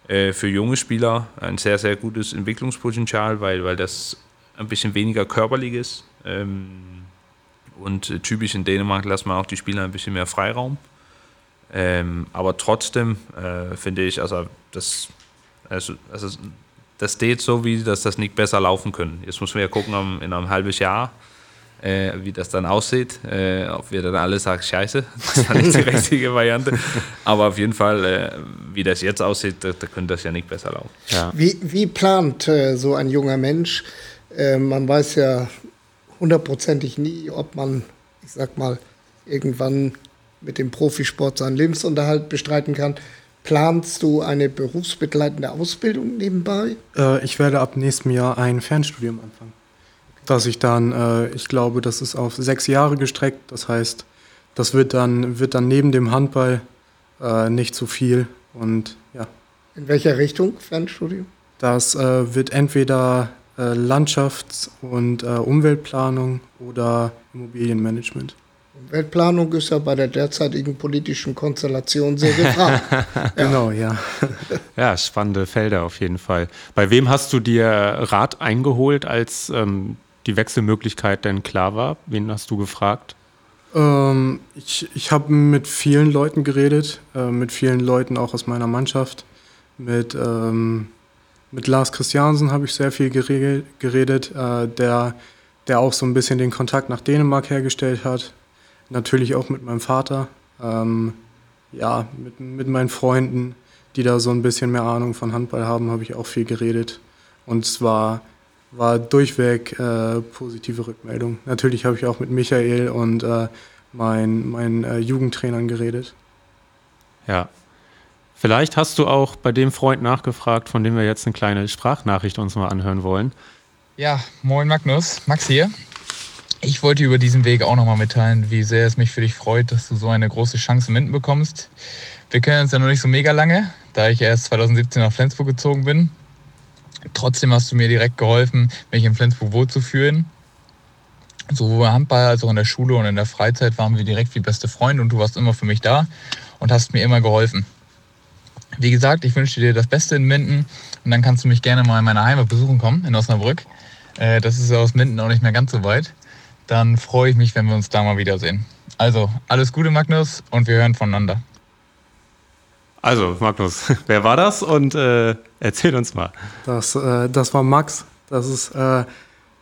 äh, für junge Spieler ein sehr, sehr gutes Entwicklungspotenzial, weil, weil das ein bisschen weniger körperlich ist. Ähm, und äh, typisch in Dänemark lassen wir auch die Spieler ein bisschen mehr Freiraum. Ähm, aber trotzdem äh, finde ich, also das, also, also das steht so, wie dass das nicht besser laufen können. Jetzt müssen wir ja gucken in einem halben Jahr, äh, wie das dann aussieht. Äh, ob wir dann alle sagen, scheiße, <laughs> das war nicht die richtige Variante. Aber auf jeden Fall, äh, wie das jetzt aussieht, da, da, könnte das ja nicht besser laufen. Ja. Wie, wie plant äh, so ein junger Mensch äh, man weiß ja hundertprozentig nie, ob man, ich sag mal, irgendwann mit dem Profisport seinen Lebensunterhalt bestreiten kann. Planst du eine berufsbegleitende Ausbildung nebenbei? Äh, ich werde ab nächstem Jahr ein Fernstudium anfangen. Dass ich dann, äh, ich glaube, das ist auf sechs Jahre gestreckt. Das heißt, das wird dann, wird dann neben dem Handball äh, nicht zu viel. Und ja. In welcher Richtung Fernstudium? Das äh, wird entweder äh, Landschafts- und äh, Umweltplanung oder Immobilienmanagement. Umweltplanung ist ja bei der derzeitigen politischen Konstellation sehr gefragt. <laughs> Genau, ja. <laughs> Ja, spannende Felder auf jeden Fall. Bei wem hast du dir Rat eingeholt, als ähm, die Wechselmöglichkeit denn klar war? Wen hast du gefragt? Ähm, ich ich habe mit vielen Leuten geredet, äh, mit vielen Leuten auch aus meiner Mannschaft. Mit, ähm, mit Lars Christiansen habe ich sehr viel geredet, äh, der, der auch so ein bisschen den Kontakt nach Dänemark hergestellt hat. Natürlich auch mit meinem Vater. Ähm, ja, mit, mit meinen Freunden, die da so ein bisschen mehr Ahnung von Handball haben, habe ich auch viel geredet. Und es war, war durchweg äh, positive Rückmeldung. Natürlich habe ich auch mit Michael und äh, meinen mein, äh, Jugendtrainern geredet. Ja. Vielleicht hast du auch bei dem Freund nachgefragt, von dem wir jetzt eine kleine Sprachnachricht uns mal anhören wollen. Ja, moin Magnus, Max hier. Ich wollte über diesen Weg auch nochmal mitteilen, wie sehr es mich für dich freut, dass du so eine große Chance in Minden bekommst. Wir kennen uns ja noch nicht so mega lange, da ich erst 2017 nach Flensburg gezogen bin. Trotzdem hast du mir direkt geholfen, mich in Flensburg wohlzufühlen. Sowohl im Handball als auch in der Schule und in der Freizeit waren wir direkt wie beste Freunde und du warst immer für mich da und hast mir immer geholfen. Wie gesagt, ich wünsche dir das Beste in Minden und dann kannst du mich gerne mal in meiner Heimat besuchen kommen, in Osnabrück. Äh, das ist ja aus Minden auch nicht mehr ganz so weit. Dann freue ich mich, wenn wir uns da mal wiedersehen. Also, alles Gute, Magnus, und wir hören voneinander. Also, Magnus, <laughs> wer war das? Und äh, erzähl uns mal. Das, äh, das war Max. Das ist äh,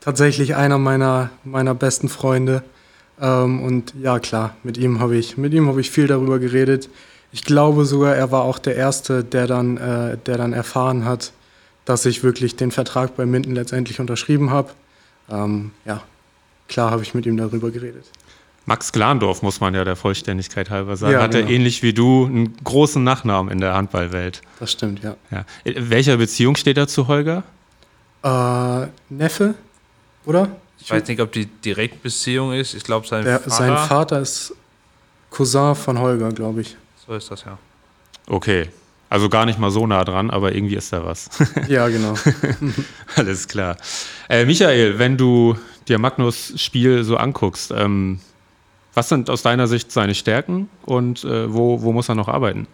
tatsächlich einer meiner, meiner besten Freunde. Ähm, und ja, klar, mit ihm habe ich, mit ihm habe ich viel darüber geredet. Ich glaube sogar, er war auch der Erste, der dann, äh, der dann erfahren hat, dass ich wirklich den Vertrag bei Minden letztendlich unterschrieben habe. Ähm, ja, klar habe ich mit ihm darüber geredet. Max Glandorf, muss man ja der Vollständigkeit halber sagen, Ja, hatte genau. ähnlich wie du einen großen Nachnamen in der Handballwelt. Das stimmt, ja. Ja. In welcher Beziehung steht er zu Holger? Äh, Neffe, oder? Ich weiß nicht, ob die Direktbeziehung ist. Ich glaube, sein Der, Vater. sein Vater ist Cousin von Holger, glaube ich. So ist das ja. Okay. Also gar nicht mal so nah dran, aber irgendwie ist da was. <laughs> Ja, genau. <laughs> Alles klar. Äh, Michael, wenn du dir Magnus Spiel so anguckst, ähm, was sind aus deiner Sicht seine Stärken und äh, wo, wo muss er noch arbeiten?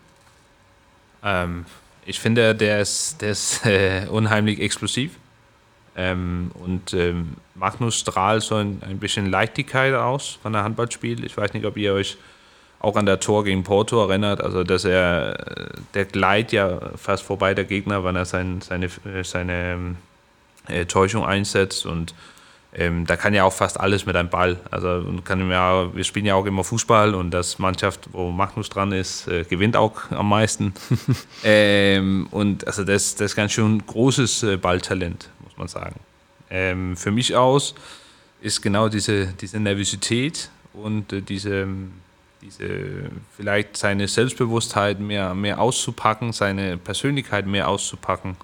Ähm, ich finde, der ist, der ist <laughs> äh, unheimlich explosiv. Ähm, und ähm, Magnus strahlt so ein, ein bisschen Leichtigkeit aus von der Handballspiel. Ich weiß nicht, ob ihr euch auch an der Tor gegen Porto erinnert. Also, dass er, der gleitet ja fast vorbei der Gegner, wenn er sein, seine, seine äh, Täuschung einsetzt. Und ähm, da kann ja auch fast alles mit einem Ball. Also kann ja, wir spielen ja auch immer Fußball und das Mannschaft, wo Magnus dran ist, äh, gewinnt auch am meisten. <laughs> ähm, und also das, das ist ganz schön großes äh, Balltalent, muss man sagen. Ähm, für mich aus ist genau diese, diese Nervosität und äh, diese, diese vielleicht seine Selbstbewusstheit mehr, mehr auszupacken, seine Persönlichkeit mehr auszupacken.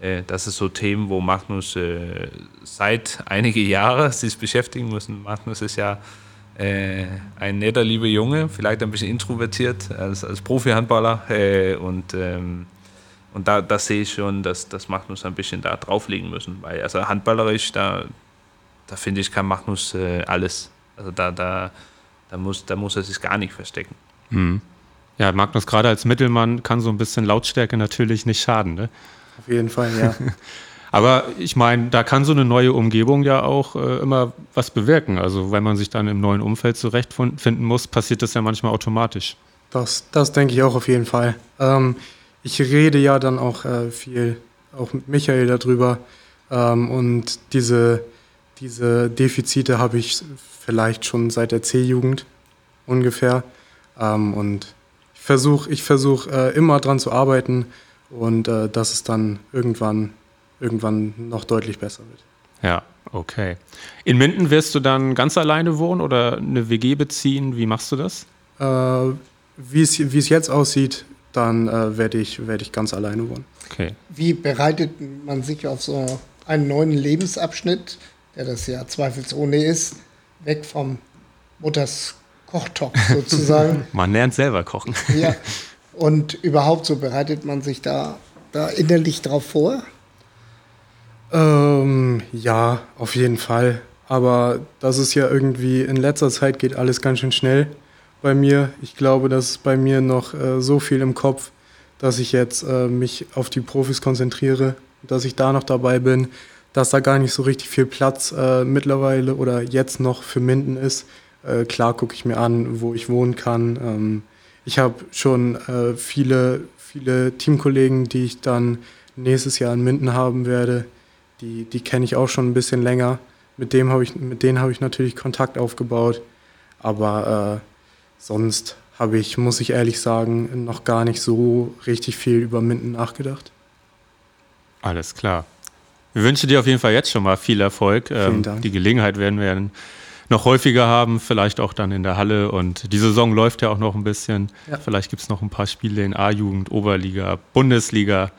Äh, Das ist so Themen, wo Magnus äh, seit einige Jahre sich beschäftigen müssen. Magnus ist ja äh, ein netter, lieber Junge, vielleicht ein bisschen introvertiert als, als Profi-Handballer. Äh, und ähm, und da, da sehe ich schon, dass, dass Magnus ein bisschen da drauflegen müssen. Weil also handballerisch, da, da finde ich, kann Magnus äh, alles. Also da, da, da, muss, da muss er sich gar nicht verstecken. Ja, Magnus gerade als Mittelmann kann so ein bisschen Lautstärke natürlich nicht schaden. Ne? Auf jeden Fall, ja. <laughs> Aber ich meine, da kann so eine neue Umgebung ja auch äh, immer was bewirken. Also wenn man sich dann im neuen Umfeld zurechtfinden muss, passiert das ja manchmal automatisch. Das, das denke ich auch auf jeden Fall. Ähm, ich rede ja dann auch äh, viel, auch mit Michael darüber. Ähm, und diese, diese Defizite habe ich vielleicht schon seit der C-Jugend ungefähr. Ähm, und ich versuche ich versuch, äh, immer dran zu arbeiten und äh, dass es dann irgendwann, irgendwann noch deutlich besser wird. Ja, okay. In Minden wirst du dann ganz alleine wohnen oder eine WG beziehen? Wie machst du das? Äh, Wie es jetzt aussieht, dann äh, werde ich, werd ich ganz alleine wohnen. Okay. Wie bereitet man sich auf so einen neuen Lebensabschnitt, der das ja zweifelsohne ist, weg vom Mutters Kochtopf <laughs> sozusagen? Man lernt selber kochen. ja. <laughs> Und überhaupt so bereitet man sich da, da innerlich drauf vor? Ähm, ja, auf jeden Fall. Aber das ist ja irgendwie, in letzter Zeit geht alles ganz schön schnell bei mir. Ich glaube, dass es bei mir noch äh, so viel im Kopf, dass ich jetzt äh, mich auf die Profis konzentriere, dass ich da noch dabei bin, dass da gar nicht so richtig viel Platz äh, mittlerweile oder jetzt noch für Minden ist. Äh, klar gucke ich mir an, wo ich wohnen kann. Ähm, ich habe schon äh, viele, viele Teamkollegen, die ich dann nächstes Jahr in Minden haben werde. Die, die kenne ich auch schon ein bisschen länger. Mit, dem hab ich, mit denen habe ich natürlich Kontakt aufgebaut. Aber äh, sonst habe ich, muss ich ehrlich sagen, noch gar nicht so richtig viel über Minden nachgedacht. Alles klar. Wir wünschen dir auf jeden Fall jetzt schon mal viel Erfolg. Vielen Ähm, Dank. Die Gelegenheit werden wir noch häufiger haben, vielleicht auch dann in der Halle. Und die Saison läuft ja auch noch ein bisschen. Ja. Vielleicht gibt es noch ein paar Spiele in A-Jugend, Oberliga, Bundesliga.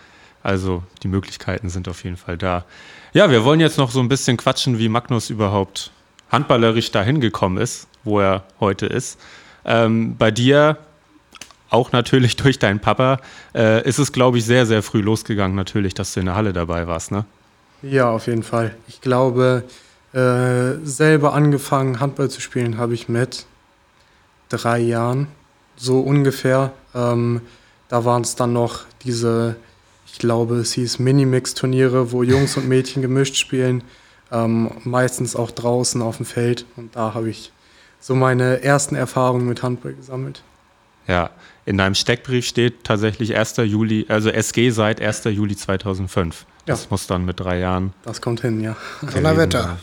Also die Möglichkeiten sind auf jeden Fall da. Ja, wir wollen jetzt noch so ein bisschen quatschen, wie Magnus überhaupt handballerisch dahin gekommen ist, wo er heute ist. Ähm, bei dir auch natürlich <laughs> durch deinen Papa, äh, ist es, glaube ich, sehr, sehr früh losgegangen, natürlich, dass du in der Halle dabei warst, ne? Ja, auf jeden Fall. Ich glaube, äh, selber angefangen, Handball zu spielen, habe ich mit drei Jahren, so ungefähr. Ähm, da waren es dann noch diese, ich glaube, es hieß Minimix-Turniere, wo Jungs und Mädchen gemischt spielen, ähm, meistens auch draußen auf dem Feld. Und da habe ich so meine ersten Erfahrungen mit Handball gesammelt. Ja, in deinem Steckbrief steht tatsächlich 1. Juli, also SG seit 1. Juli 2005. Das Ja. muss dann mit drei Jahren. Das kommt hin, ja. Donnerwetter.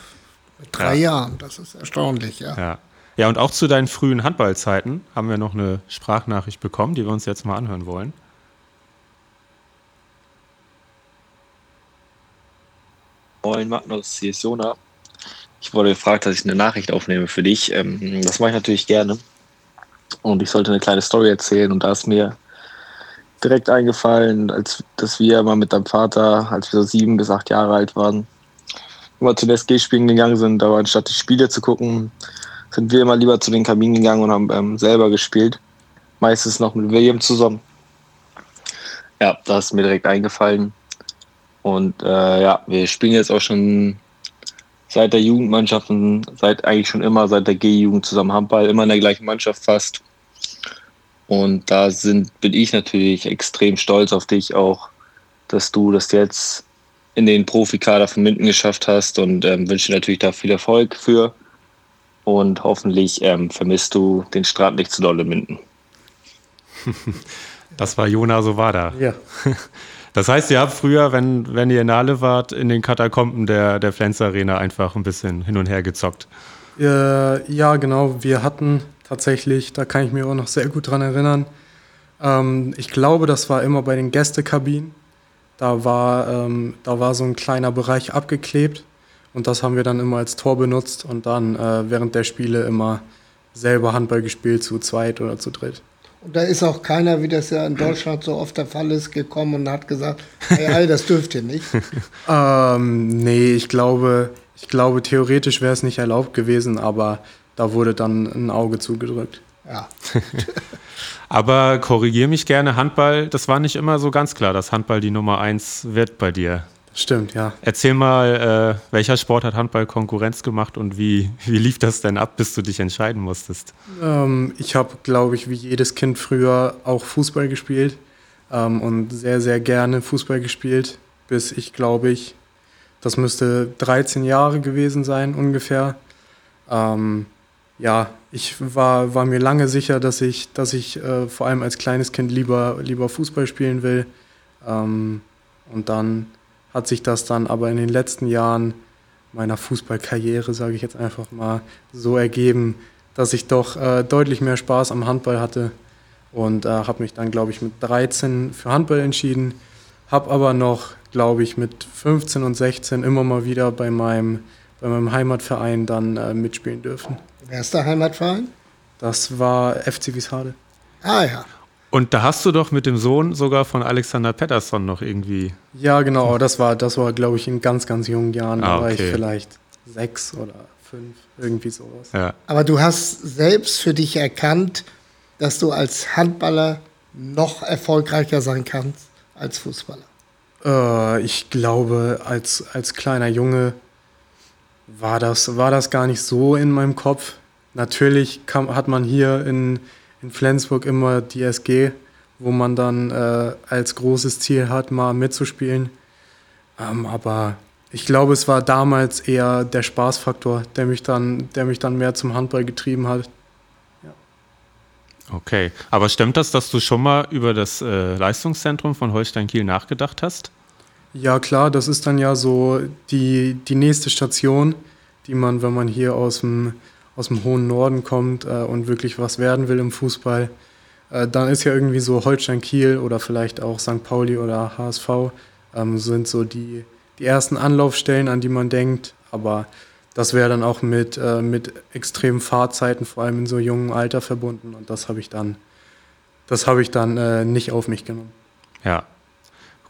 Mit drei Ja. Jahren, das ist erstaunlich, ja. Ja. ja, und auch zu deinen frühen Handballzeiten haben wir noch eine Sprachnachricht bekommen, die wir uns jetzt mal anhören wollen. Moin Magnus, hier ist Jona. Ich wurde gefragt, dass ich eine Nachricht aufnehme für dich. Ähm, das mache ich natürlich gerne. Und ich sollte eine kleine Story erzählen. Und da ist mir direkt eingefallen, als dass wir mal mit deinem Vater, als wir so sieben bis acht Jahre alt waren, immer zu den SG-Spielen gegangen sind. Aber anstatt die Spiele zu gucken, sind wir immer lieber zu den Kabinen gegangen und haben ähm, selber gespielt. Meistens noch mit William zusammen. Ja, da ist mir direkt eingefallen. Und äh, ja, wir spielen jetzt auch schon seit der Jugendmannschaft und seit eigentlich schon immer, seit der G-Jugend zusammen Handball, immer in der gleichen Mannschaft fast. Und da sind, bin ich natürlich extrem stolz auf dich auch, dass du das jetzt in den Profikader von Minden geschafft hast und ähm, wünsche dir natürlich da viel Erfolg für. Und hoffentlich ähm, vermisst du den Strand nicht zu doll in Minden. <laughs> Das war Jona Sowada. Ja. <laughs> Das heißt, ihr habt früher, wenn, wenn ihr in Halle wart, in den Katakomben der, der Flens Arena einfach ein bisschen hin und her gezockt. Äh, ja, genau. Wir hatten tatsächlich, da kann ich mich auch noch sehr gut dran erinnern. Ähm, ich glaube, das war immer bei den Gästekabinen. Da war, ähm, da war so ein kleiner Bereich abgeklebt und das haben wir dann immer als Tor benutzt und dann äh, während der Spiele immer selber Handball gespielt, zu zweit oder zu dritt. Und da ist auch keiner, wie das ja in Deutschland so oft der Fall ist, gekommen und hat gesagt, hey, das dürft ihr nicht. <laughs> Ähm, nee, ich glaube, ich glaube, theoretisch wäre es nicht erlaubt gewesen, aber da wurde dann ein Auge zugedrückt. Ja. <laughs> Aber korrigier mich gerne, Handball, das war nicht immer so ganz klar, dass Handball die Nummer eins wird bei dir. Stimmt, ja. Erzähl mal, äh, welcher Sport hat Handball Konkurrenz gemacht und wie, wie lief das denn ab, bis du dich entscheiden musstest? Ähm, ich habe, glaube ich, wie jedes Kind früher auch Fußball gespielt ähm, und sehr, sehr gerne Fußball gespielt, bis ich, glaube ich, das müsste 13 Jahre gewesen sein ungefähr. Ähm, ja, ich war, war mir lange sicher, dass ich, dass ich äh, vor allem als kleines Kind lieber, lieber Fußball spielen will. Ähm, und dann hat sich das dann aber in den letzten Jahren meiner Fußballkarriere, sage ich jetzt einfach mal, so ergeben, dass ich doch äh, deutlich mehr Spaß am Handball hatte und äh, habe mich dann, glaube ich, mit 13 für Handball entschieden, habe aber noch, glaube ich, mit 15 und 16 immer mal wieder bei meinem, bei meinem Heimatverein dann äh, mitspielen dürfen. Wer ist der Heimatverein? Das war FC Wieshade. Ah ja. Und da hast du doch mit dem Sohn sogar von Alexander Pettersson noch irgendwie. Ja, genau, das war, das war, glaube ich, in ganz, ganz jungen Jahren. Da Ah, war ich okay. vielleicht sechs oder fünf, irgendwie sowas. Ja. Aber du hast selbst für dich erkannt, dass du als Handballer noch erfolgreicher sein kannst als Fußballer. Äh, ich glaube, als, als kleiner Junge war das, war das gar nicht so in meinem Kopf. Natürlich kam, hat man hier in, in Flensburg immer die SG, wo man dann äh, als großes Ziel hat, mal mitzuspielen. Ähm, aber ich glaube, es war damals eher der Spaßfaktor, der mich dann, der mich dann mehr zum Handball getrieben hat. Okay, aber stimmt das, dass du schon mal über das äh, Leistungszentrum von Holstein Kiel nachgedacht hast? Ja, klar, das ist dann ja so die, die nächste Station, die man, wenn man hier aus dem, aus dem hohen Norden kommt äh, und wirklich was werden will im Fußball, äh, dann ist ja irgendwie so Holstein Kiel oder vielleicht auch St. Pauli oder HSV ähm, sind so die, die ersten Anlaufstellen, an die man denkt. Aber das wäre dann auch mit, äh, mit extremen Fahrzeiten, vor allem in so jungem Alter verbunden. Und das habe ich dann, das habe ich dann äh, nicht auf mich genommen. Ja.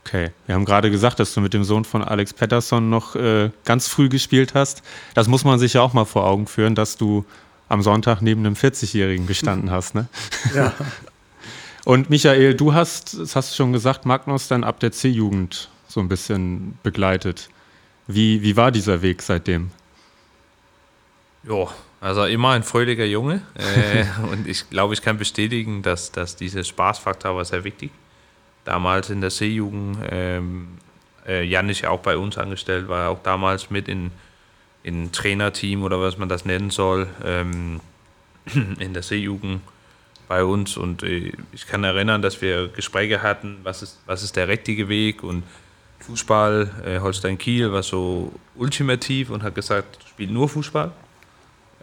Okay. Wir haben gerade gesagt, dass du mit dem Sohn von Alex Pettersson noch äh, ganz früh gespielt hast. Das muss man sich ja auch mal vor Augen führen, dass du am Sonntag neben einem 40-Jährigen gestanden hast, ne? Ja. <laughs> Und Michael, du hast, das hast du schon gesagt, Magnus dann ab der C-Jugend so ein bisschen begleitet. Wie, wie war dieser Weg seitdem? Ja, also immer ein fröhlicher Junge. Äh, <laughs> und ich glaube, ich kann bestätigen, dass, dass dieser Spaßfaktor war sehr wichtig. Damals in der C-Jugend, ähm, äh, Jan ist ja auch bei uns angestellt, war auch damals mit in, in Trainerteam oder was man das nennen soll, ähm, <clears throat> in der C-Jugend bei uns. Und äh, ich kann erinnern, dass wir Gespräche hatten, was ist, was ist der richtige Weg und Fußball, äh, Holstein Kiel war so ultimativ und hat gesagt, spielt nur Fußball.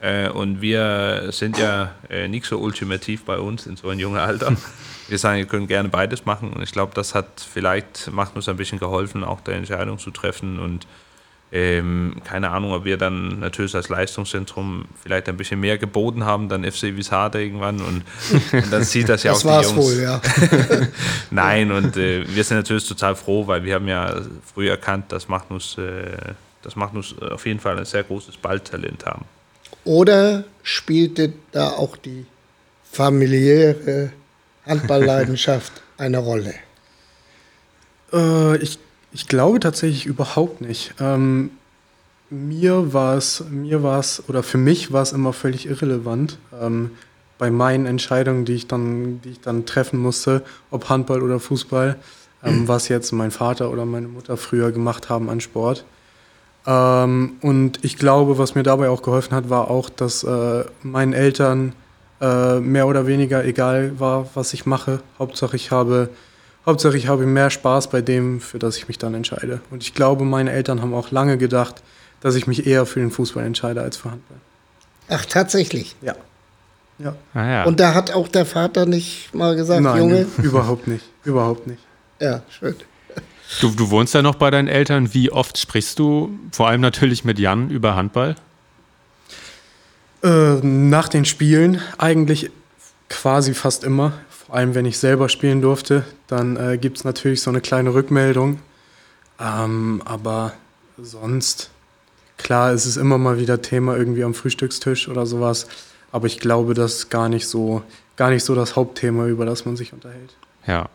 Äh, und wir sind ja äh, nicht so ultimativ bei uns in so einem jungen Alter. <laughs> Wir sagen, wir können gerne beides machen. Und ich glaube, das hat vielleicht, macht uns ein bisschen geholfen, auch der Entscheidung zu treffen. Und ähm, keine Ahnung, ob wir dann natürlich als Leistungszentrum vielleicht ein bisschen mehr geboten haben, dann FC Wiesade irgendwann. Und, und dann sieht das ja Das auch war's die Jungs. wohl, ja. <laughs> Nein, und äh, wir sind natürlich total froh, weil wir haben ja früh erkannt, dass Magnus, äh, dass Magnus auf jeden Fall ein sehr großes Balltalent haben. Oder spielte da auch die familiäre Handballleidenschaft <laughs> eine Rolle? Äh, ich, ich glaube tatsächlich überhaupt nicht. Ähm, mir war es, mir war es, oder für mich war es immer völlig irrelevant ähm, bei meinen Entscheidungen, die ich dann, die ich dann treffen musste, ob Handball oder Fußball, ähm, <clears throat> was jetzt mein Vater oder meine Mutter früher gemacht haben an Sport. Ähm, und ich glaube, was mir dabei auch geholfen hat, war auch, dass äh, meinen Eltern äh, mehr oder weniger egal war, was ich mache. Hauptsache ich habe, Hauptsache ich habe mehr Spaß bei dem, für das ich mich dann entscheide. Und ich glaube, meine Eltern haben auch lange gedacht, dass ich mich eher für den Fußball entscheide als für Handball. Ach, tatsächlich. Ja. Ja. Ah, ja. Und da hat auch der Vater nicht mal gesagt, Nein, Junge. überhaupt nicht. Überhaupt nicht. Ja, schön. Du, du wohnst ja noch bei deinen Eltern. Wie oft sprichst du, vor allem natürlich mit Jan, über Handball? Äh, nach den Spielen eigentlich quasi fast immer. Vor allem, wenn ich selber spielen durfte, dann äh, gibt es natürlich so eine kleine Rückmeldung. Ähm, aber sonst, klar, es ist immer mal wieder Thema irgendwie am Frühstückstisch oder sowas. Aber ich glaube, das ist gar nicht so, gar nicht so das Hauptthema, über das man sich unterhält. Ja.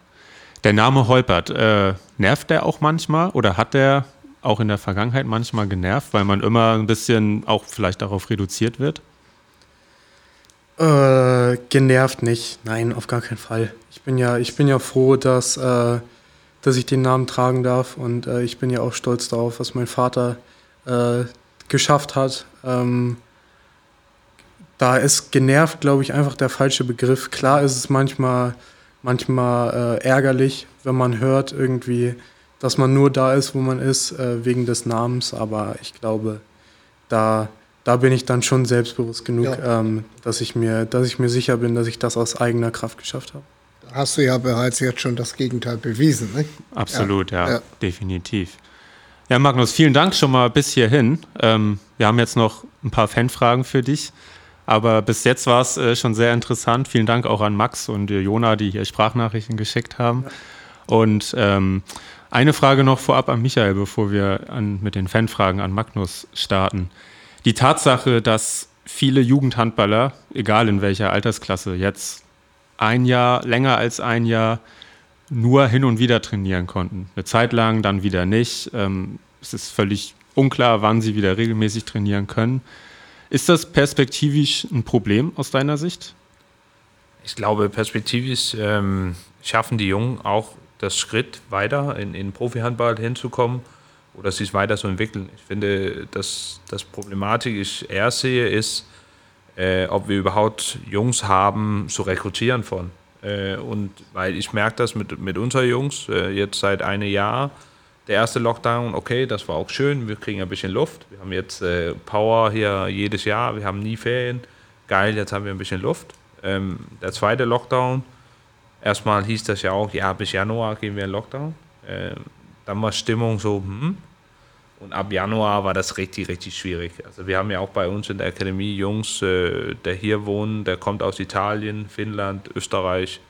Der Name Holpert, äh, nervt der auch manchmal oder hat der auch in der Vergangenheit manchmal genervt, weil man immer ein bisschen auch vielleicht darauf reduziert wird? Äh, genervt nicht. Nein, auf gar keinen Fall. Ich bin ja, ich bin ja froh, dass, äh, dass ich den Namen tragen darf und äh, ich bin ja auch stolz darauf, was mein Vater äh, geschafft hat. Ähm, da ist genervt, glaube ich, einfach der falsche Begriff. Klar ist es manchmal, manchmal äh, ärgerlich, wenn man hört irgendwie, dass man nur da ist, wo man ist, äh, wegen des Namens, aber ich glaube, da da bin ich dann schon selbstbewusst genug, Ja. ähm, dass, ich mir, dass ich mir sicher bin, dass ich das aus eigener Kraft geschafft habe. Da hast du ja bereits jetzt schon das Gegenteil bewiesen. Ne? Absolut, ja, Ja. definitiv. Ja, Magnus, vielen Dank schon mal bis hierhin. Ähm, wir haben jetzt noch ein paar Fanfragen für dich, aber bis jetzt war es äh, schon sehr interessant. Vielen Dank auch an Max und äh, Jona, die hier Sprachnachrichten geschickt haben. Und ähm, eine Frage noch vorab an Michael, bevor wir an, mit den Fanfragen an Magnus starten. Die Tatsache, dass viele Jugendhandballer, egal in welcher Altersklasse, jetzt ein Jahr, länger als ein Jahr nur hin und wieder trainieren konnten. Eine Zeit lang, dann wieder nicht. Ähm, es ist völlig unklar, wann sie wieder regelmäßig trainieren können. Ist das perspektivisch ein Problem aus deiner Sicht? Ich glaube, perspektivisch ähm, schaffen die Jungen auch das Schritt weiter in, in Profihandball hinzukommen oder sich weiter zu entwickeln. Ich finde, dass das Problematik, ich eher sehe, ist, äh, ob wir überhaupt Jungs haben zu rekrutieren von. Äh, und weil ich merke das mit, mit unseren Jungs äh, jetzt seit einem Jahr, der erste Lockdown, okay, das war auch schön, wir kriegen ein bisschen Luft. Wir haben jetzt äh, Power hier jedes Jahr, wir haben nie Ferien. Geil, jetzt haben wir ein bisschen Luft. Ähm, der zweite Lockdown, erstmal hieß das ja auch, ja, bis Januar gehen wir in Lockdown. Ähm, dann war Stimmung so, hm. Und ab Januar war das richtig, richtig schwierig. Also wir haben ja auch bei uns in der Akademie Jungs, äh, der hier wohnen, der kommt aus Italien, Finnland, Österreich.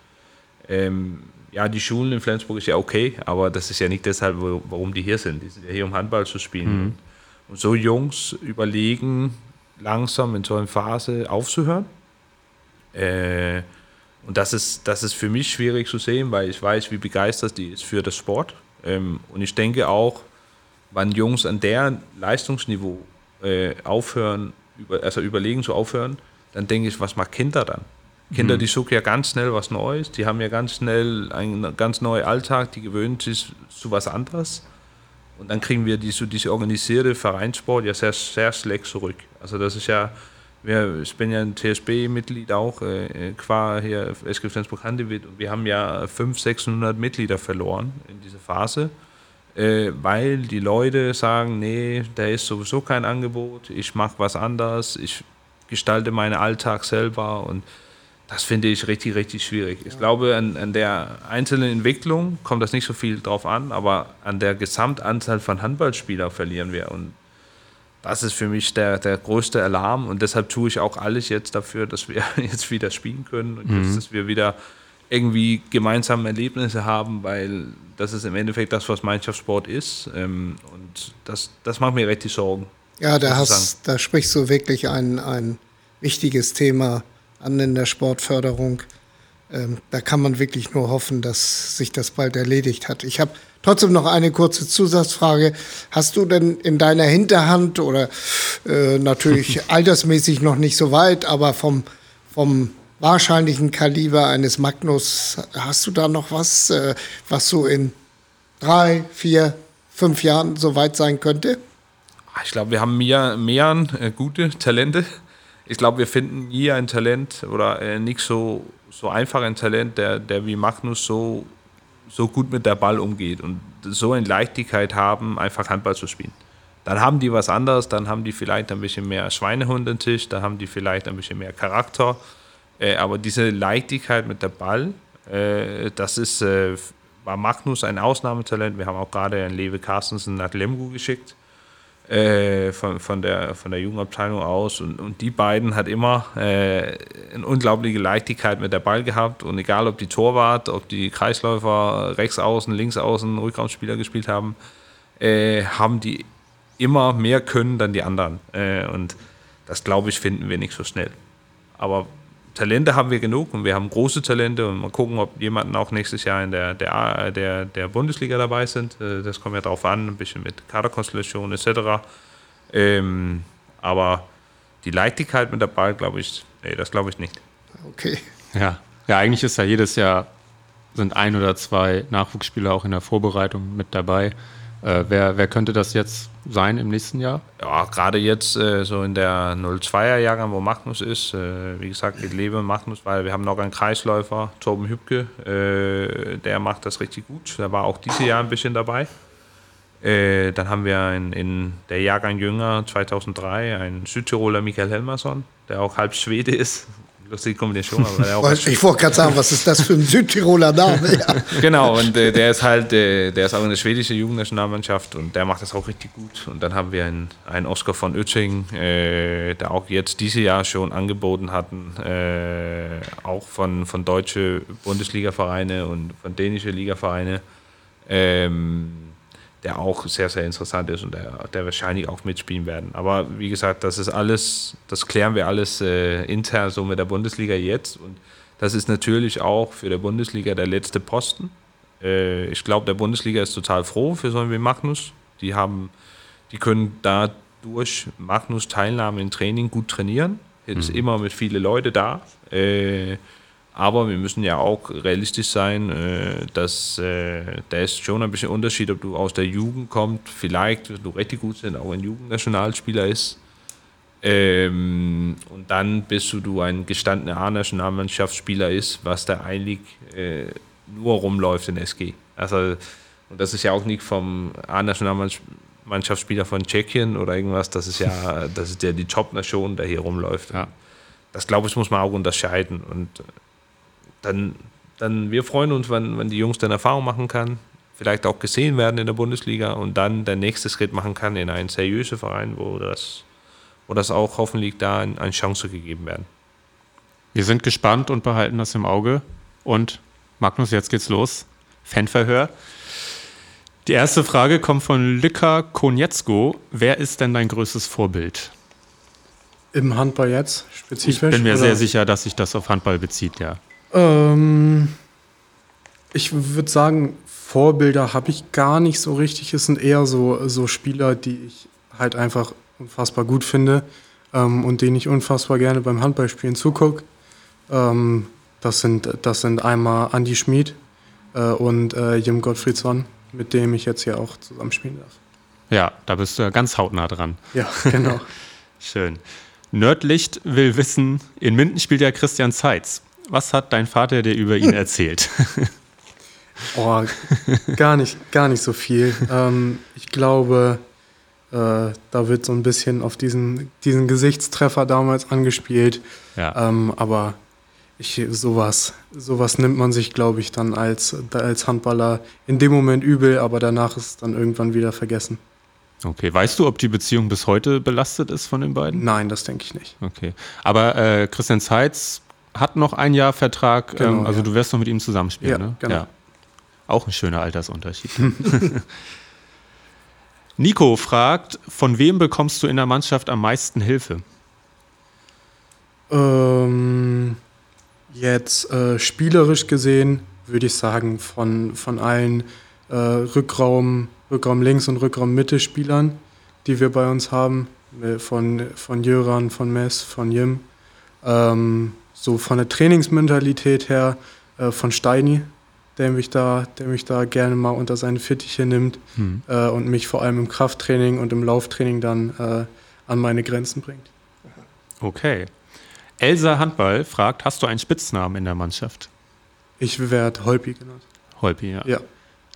Ähm, ja, die Schulen in Flensburg ist ja okay, aber das ist ja nicht deshalb, warum die hier sind. Die sind ja hier, um Handball zu spielen. Mhm. Und so Jungs überlegen, langsam in so einer Phase aufzuhören. Äh, und das ist, das ist für mich schwierig zu sehen, weil ich weiß, wie begeistert die ist für das Sport. Ähm, und ich denke auch, wann Jungs an deren Leistungsniveau äh, aufhören, über, also überlegen zu aufhören, dann denke ich, was macht Kinder dann? Kinder, mhm. die suchen ja ganz schnell was Neues, die haben ja ganz schnell einen ganz neuen Alltag, die gewöhnen sich zu was anderes. Und dann kriegen wir diese, diese organisierte Vereinssport ja sehr, sehr schlecht zurück. Also das ist ja, wir, ich bin ja ein TSB-Mitglied auch, äh, qua hier SG Flensburg Handewitt und wir haben ja 500, 600 Mitglieder verloren in dieser Phase äh, weil die Leute sagen, nee, da ist sowieso kein Angebot, ich mache was anders, ich gestalte meinen Alltag selber und das finde ich richtig, richtig schwierig. Ich glaube, an, an, der einzelnen Entwicklung kommt das nicht so viel drauf an, aber an der Gesamtanzahl von Handballspielern verlieren wir. Und das ist für mich der, der größte Alarm. Und deshalb tue ich auch alles jetzt dafür, dass wir <laughs> jetzt wieder spielen können und mhm. dass wir wieder irgendwie gemeinsame Erlebnisse haben, weil das ist im Endeffekt das, was Mannschaftssport ist. Ähm, und das, das macht mir richtig Sorgen. Ja, da, hast, da sprichst du wirklich ein, ein wichtiges Thema an in der Sportförderung. Ähm, da kann man wirklich nur hoffen, dass sich das bald erledigt hat. Ich habe trotzdem noch eine kurze Zusatzfrage. Hast du denn in deiner Hinterhand oder äh, natürlich <laughs> altersmäßig noch nicht so weit, aber vom, vom wahrscheinlichen Kaliber eines Magnus. Hast du da noch was, äh, was so in drei, vier, fünf Jahren so weit sein könnte? Ich glaube, wir haben mehr, mehr äh, gute Talente. Ich glaube, wir finden nie ein Talent oder äh, nicht so, so einfach ein Talent, der, der wie Magnus so, so gut mit der Ball umgeht und so eine Leichtigkeit haben, einfach Handball zu spielen. Dann haben die was anderes, dann haben die vielleicht ein bisschen mehr Schweinehund im Tisch, dann haben die vielleicht ein bisschen mehr Charakter. Äh, aber diese Leichtigkeit mit der Ball, äh, das ist, war Magnus ein Ausnahmetalent. Wir haben auch gerade einen Lewe Carstensen nach Lemgo geschickt. Äh, von, von, der, von der Jugendabteilung aus. Und, und die beiden hat immer äh, eine unglaubliche Leichtigkeit mit der Ball gehabt. Und egal, ob die Torwart, ob die Kreisläufer rechts außen, links außen, Rückraumspieler gespielt haben, äh, haben die immer mehr können dann die anderen. und das, glaube ich, finden wir nicht so schnell. Aber Talente haben wir genug und wir haben große Talente und mal gucken, ob jemanden auch nächstes Jahr in der, der, der, der Bundesliga dabei sind. Das kommt ja darauf an, ein bisschen mit Kaderkonstellation etc. Ähm, aber die Leichtigkeit mit der Ball, glaube ich, nee, das glaube ich nicht. Okay. Ja. ja, eigentlich ist ja jedes Jahr sind ein oder zwei Nachwuchsspieler auch in der Vorbereitung mit dabei. Äh, wer, wer könnte das jetzt sein im nächsten Jahr? Ja, gerade jetzt äh, so in der 02er Jahrgang, wo Magnus ist. Äh, wie gesagt, ich lebe Magnus, weil wir haben noch einen Kreisläufer, Torben Hübke, äh, der macht das richtig gut. Der war auch dieses Jahr ein bisschen dabei. Äh, dann haben wir in, in, der Jahrgang Jünger 2003 einen Südtiroler Michael Helmerson, der auch halb Schwede ist, lustige Kombination. Aber <laughs> ich wollte gerade sagen, was ist das für ein Südtiroler Name? <laughs> Ja. genau, und äh, der ist halt, äh, der ist auch in der schwedischen Jugendnationalmannschaft und der macht das auch richtig gut. Und dann haben wir einen, einen Oscar von Oetting, äh, der auch jetzt dieses Jahr schon angeboten hatten, äh, auch von, von deutsche Bundesliga-Vereine und von dänischen Liga-Vereine. Ähm, der auch sehr, sehr interessant ist und der, der wahrscheinlich auch mitspielen werden. Aber wie gesagt, das ist alles, das klären wir alles äh, intern so mit der Bundesliga jetzt. Und das ist natürlich auch für die Bundesliga der letzte Posten. Äh, ich glaube, der Bundesliga ist total froh für so einen wie Magnus. Die haben, die können dadurch Magnus Teilnahme im Training gut trainieren. Jetzt mhm. immer mit vielen Leuten da. Äh, aber wir müssen ja auch realistisch sein, äh, dass äh, da ist schon ein bisschen Unterschied, ob du aus der Jugend kommst, vielleicht, wenn du richtig gut sind, auch ein Jugendnationalspieler ist. Ähm, und dann bist du, du ein gestandener A-Nationalmannschaftsspieler ist, was da eigentlich äh, nur rumläuft in SG. Also, und das ist ja auch nicht vom A-Nationalmannschaftsspieler von Tschechien oder irgendwas, das ist ja, <laughs> das ist ja die Top-Nation, der hier rumläuft. Ja. Das glaube ich, muss man auch unterscheiden. Und dann, dann wir freuen uns, wenn, wenn die Jungs dann Erfahrung machen kann, vielleicht auch gesehen werden in der Bundesliga und dann der nächste Schritt machen kann in einen seriösen Verein, wo das, wo das auch hoffentlich da eine Chance gegeben werden. Wir sind gespannt und behalten das im Auge. Und Magnus, jetzt geht's los. Fanverhör. Die erste Frage kommt von Lika Konietzko. Wer ist denn dein größtes Vorbild? Im Handball jetzt spezifisch? Ich bin mir oder? sehr sicher, dass sich das auf Handball bezieht, ja. Ähm, ich würde sagen, Vorbilder habe ich gar nicht so richtig. Es sind eher so, so Spieler, die ich halt einfach unfassbar gut finde ähm, und denen ich unfassbar gerne beim Handballspielen zugucke. Ähm, das, sind, das sind einmal Andy Schmid äh, und äh, Jim Gottfriedsson, mit dem ich jetzt hier auch zusammenspielen darf. Ja, da bist du ja ganz hautnah dran. Ja, genau. <laughs> Schön. Nördlicht will wissen, in Minden spielt ja Christian Zeitz. Was hat dein Vater dir über ihn <laughs> erzählt? oh, gar nicht, gar nicht so viel. Ähm, ich glaube, äh, da wird so ein bisschen auf diesen, diesen Gesichtstreffer damals angespielt. Ja. Ähm, aber ich, sowas, sowas nimmt man sich, glaube ich, dann als, als Handballer in dem Moment übel, aber danach ist es dann irgendwann wieder vergessen. Okay, weißt du, ob die Beziehung bis heute belastet ist von den beiden? Nein, das denke ich nicht. Okay, aber äh, Christian Zeitz hat noch ein Jahr Vertrag, ähm, genau, ähm, also ja. du wirst noch mit ihm zusammenspielen, ja, ne? Genau. Ja. Auch ein schöner Altersunterschied. <laughs> Nico fragt, von wem bekommst du in der Mannschaft am meisten Hilfe? Ähm, jetzt äh, spielerisch gesehen würde ich sagen, von, von allen äh, Rückraum, Rückraum links und Rückraum Mitte Spielern, die wir bei uns haben, äh, von, von Jöran, von Mess, von Jim. Ähm, so von der Trainingsmentalität her äh, von Steini, der mich da, der mich da gerne mal unter seine Fittiche nimmt hm. äh, und mich vor allem im Krafttraining und im Lauftraining dann äh, an meine Grenzen bringt. Okay. Elsa Handball fragt, hast du einen Spitznamen in der Mannschaft? Ich werde Holpi genannt. Holpi, ja. ja.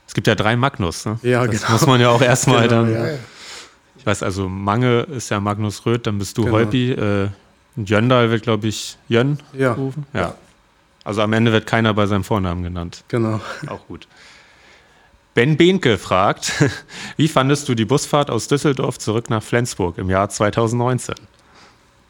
Es gibt ja drei Magnus, ne? Ja, das genau. muss man ja auch erstmal genau, dann. Ja. Ich weiß, also Mange ist ja Magnus Röth, dann bist du genau. Holpi. Äh, Jöndal wird, glaube ich, Jön ja. rufen. Ja. Also am Ende wird keiner bei seinem Vornamen genannt. Genau. Auch gut. Ben Behnke fragt, <laughs> wie fandest du die Busfahrt aus Düsseldorf zurück nach Flensburg im Jahr 2019?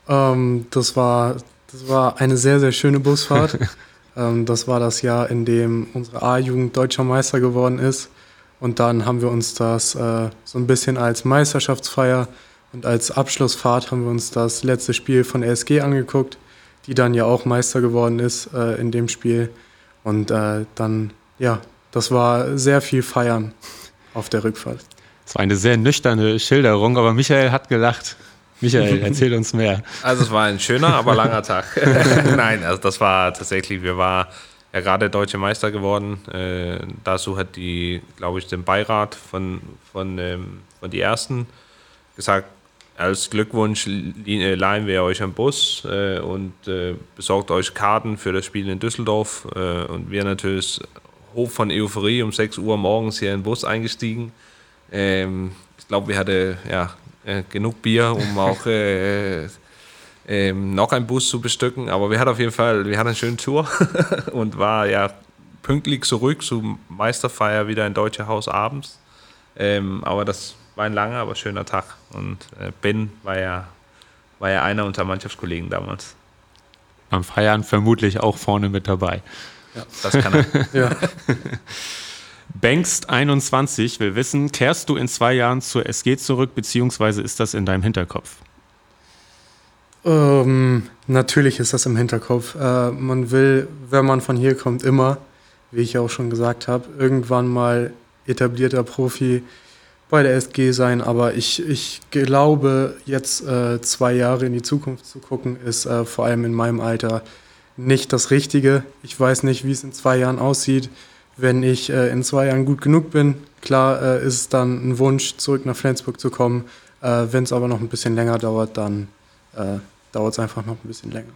Ähm, das, war, das war eine sehr, sehr schöne Busfahrt. <laughs> ähm, das war das Jahr, in dem unsere A-Jugend deutscher Meister geworden ist. Und dann haben wir uns das äh, so ein bisschen als Meisterschaftsfeier und als Abschlussfahrt haben wir uns das letzte Spiel von SG angeguckt, die dann ja auch Meister geworden ist äh, in dem Spiel. Und äh, dann, ja, das war sehr viel Feiern auf der Rückfahrt. Es war eine sehr nüchterne Schilderung, aber Michael hat gelacht. Michael, <laughs> erzähl uns mehr. Also es war ein schöner, aber langer Tag. <laughs> <laughs> Nein, also das war tatsächlich, wir waren ja gerade deutsche Meister geworden. Äh, dazu hat die, glaube ich, den Beirat von, von, ähm, von die Ersten gesagt, als Glückwunsch äh, leihen wir euch einen Bus äh, und äh, besorgt euch Karten für das Spiel in Düsseldorf. Äh, und wir natürlich hoch von Euphorie um 6 Uhr morgens hier in den Bus eingestiegen. Ähm, ich glaube, wir hatten ja, äh, genug Bier, um auch äh, ähm, noch einen Bus zu bestücken. Aber wir hatten auf jeden Fall, wir hatten eine schöne Tour <laughs> und war ja pünktlich zurück zum Meisterfeier wieder in Deutsche Haus abends. Ähm, aber das war ein langer, aber schöner Tag. Und äh, Ben war ja, war ja einer unserer Mannschaftskollegen damals. Am Feiern vermutlich auch vorne mit dabei. Ja, das kann er. <laughs> ja. Bankst 21 will wissen, kehrst du in zwei Jahren zur SG zurück, beziehungsweise ist das in deinem Hinterkopf? Ähm, natürlich ist das im Hinterkopf. Äh, man will, wenn man von hier kommt, immer wie ich auch schon gesagt habe, irgendwann mal etablierter Profi bei der SG sein. Aber ich, ich glaube, jetzt äh, zwei Jahre in die Zukunft zu gucken, ist äh, vor allem in meinem Alter nicht das Richtige. Ich weiß nicht, wie es in zwei Jahren aussieht. Wenn ich äh, in zwei Jahren gut genug bin, klar äh, ist es dann ein Wunsch, zurück nach Flensburg zu kommen. Äh, Wenn es aber noch ein bisschen länger dauert, dann äh, dauert es einfach noch ein bisschen länger.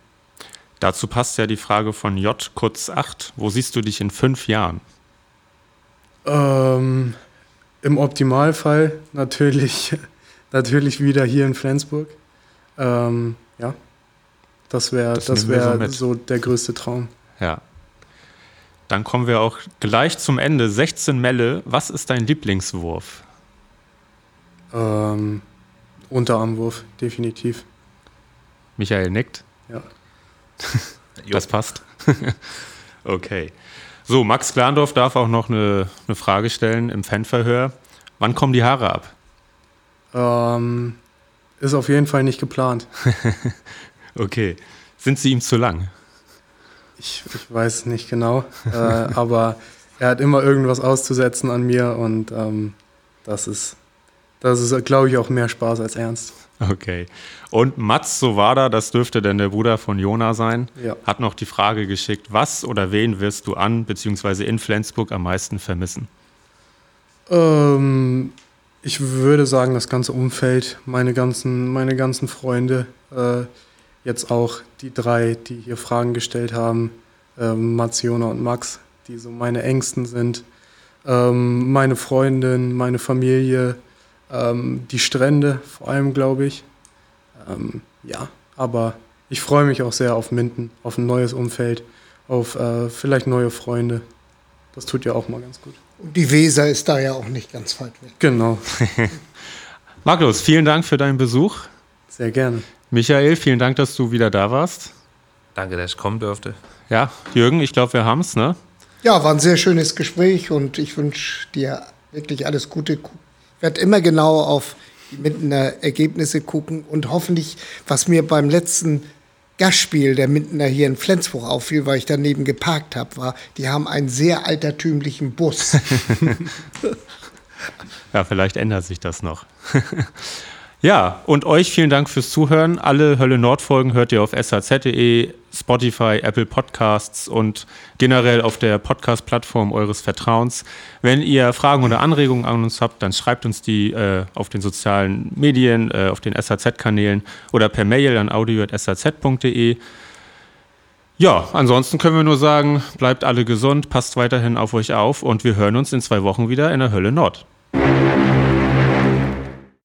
Dazu passt ja die Frage von J, kurz 8. Wo siehst du dich in fünf Jahren? Ähm, Im Optimalfall natürlich, <laughs> natürlich wieder hier in Flensburg. Ähm, ja, das wäre Das das so wär mit. so der größte Traum. Ja. Dann kommen wir auch gleich zum Ende. 16 Melle, was ist dein Lieblingswurf? Ähm, Unterarmwurf, definitiv. Michael nickt. Ja. <laughs> Das passt. <laughs> okay. So, Max Glandorf darf auch noch eine, eine Frage stellen im Fanverhör. Wann kommen die Haare ab? Ähm, ist auf jeden Fall nicht geplant. <laughs> Okay. Sind sie ihm zu lang? Ich, ich weiß nicht genau, äh, <laughs> aber er hat immer irgendwas auszusetzen an mir und ähm, das ist, das ist, glaube ich, auch mehr Spaß als Ernst. Okay. Und Mats Sowada, das dürfte denn der Bruder von Jona sein, Ja. hat noch die Frage geschickt, was oder wen wirst du an bzw. in Flensburg am meisten vermissen? Ähm, ich würde sagen, das ganze Umfeld, meine ganzen, meine ganzen Freunde, äh, jetzt auch die drei, die hier Fragen gestellt haben, ähm, Mats, Jona und Max, die so meine Ängsten sind, ähm, meine Freundin, meine Familie, ähm, die Strände vor allem, glaube ich. Ähm, ja, aber ich freue mich auch sehr auf Minden, auf ein neues Umfeld, auf äh, vielleicht neue Freunde. Das tut ja auch mal ganz gut. Und die Weser ist da ja auch nicht ganz weit weg. Genau, <laughs> Magnus, vielen Dank für deinen Besuch. sehr gerne. Michael, vielen Dank, dass du wieder da warst. Danke, dass ich kommen durfte. Ja, Jürgen, ich glaube, wir haben es, ne? Ja, war ein sehr schönes Gespräch und ich wünsche dir wirklich alles Gute. Ich werde immer genau auf die Mindener Ergebnisse gucken und hoffentlich, was mir beim letzten Gastspiel der Mindener hier in Flensburg auffiel, weil ich daneben geparkt habe, war, die haben einen sehr altertümlichen Bus. <laughs> Ja, vielleicht ändert sich das noch. <laughs> ja, und euch vielen Dank fürs Zuhören. Alle Hölle Nord Folgen hört ihr auf shz.de, Spotify, Apple Podcasts und generell auf der Podcast-Plattform eures Vertrauens. Wenn ihr Fragen oder Anregungen an uns habt, dann schreibt uns die äh, auf den sozialen Medien, äh, auf den SAZ-Kanälen oder per Mail an audio.saz.de. Ja, ansonsten können wir nur sagen, bleibt alle gesund, passt weiterhin auf euch auf und wir hören uns in zwei Wochen wieder in der Hölle Nord.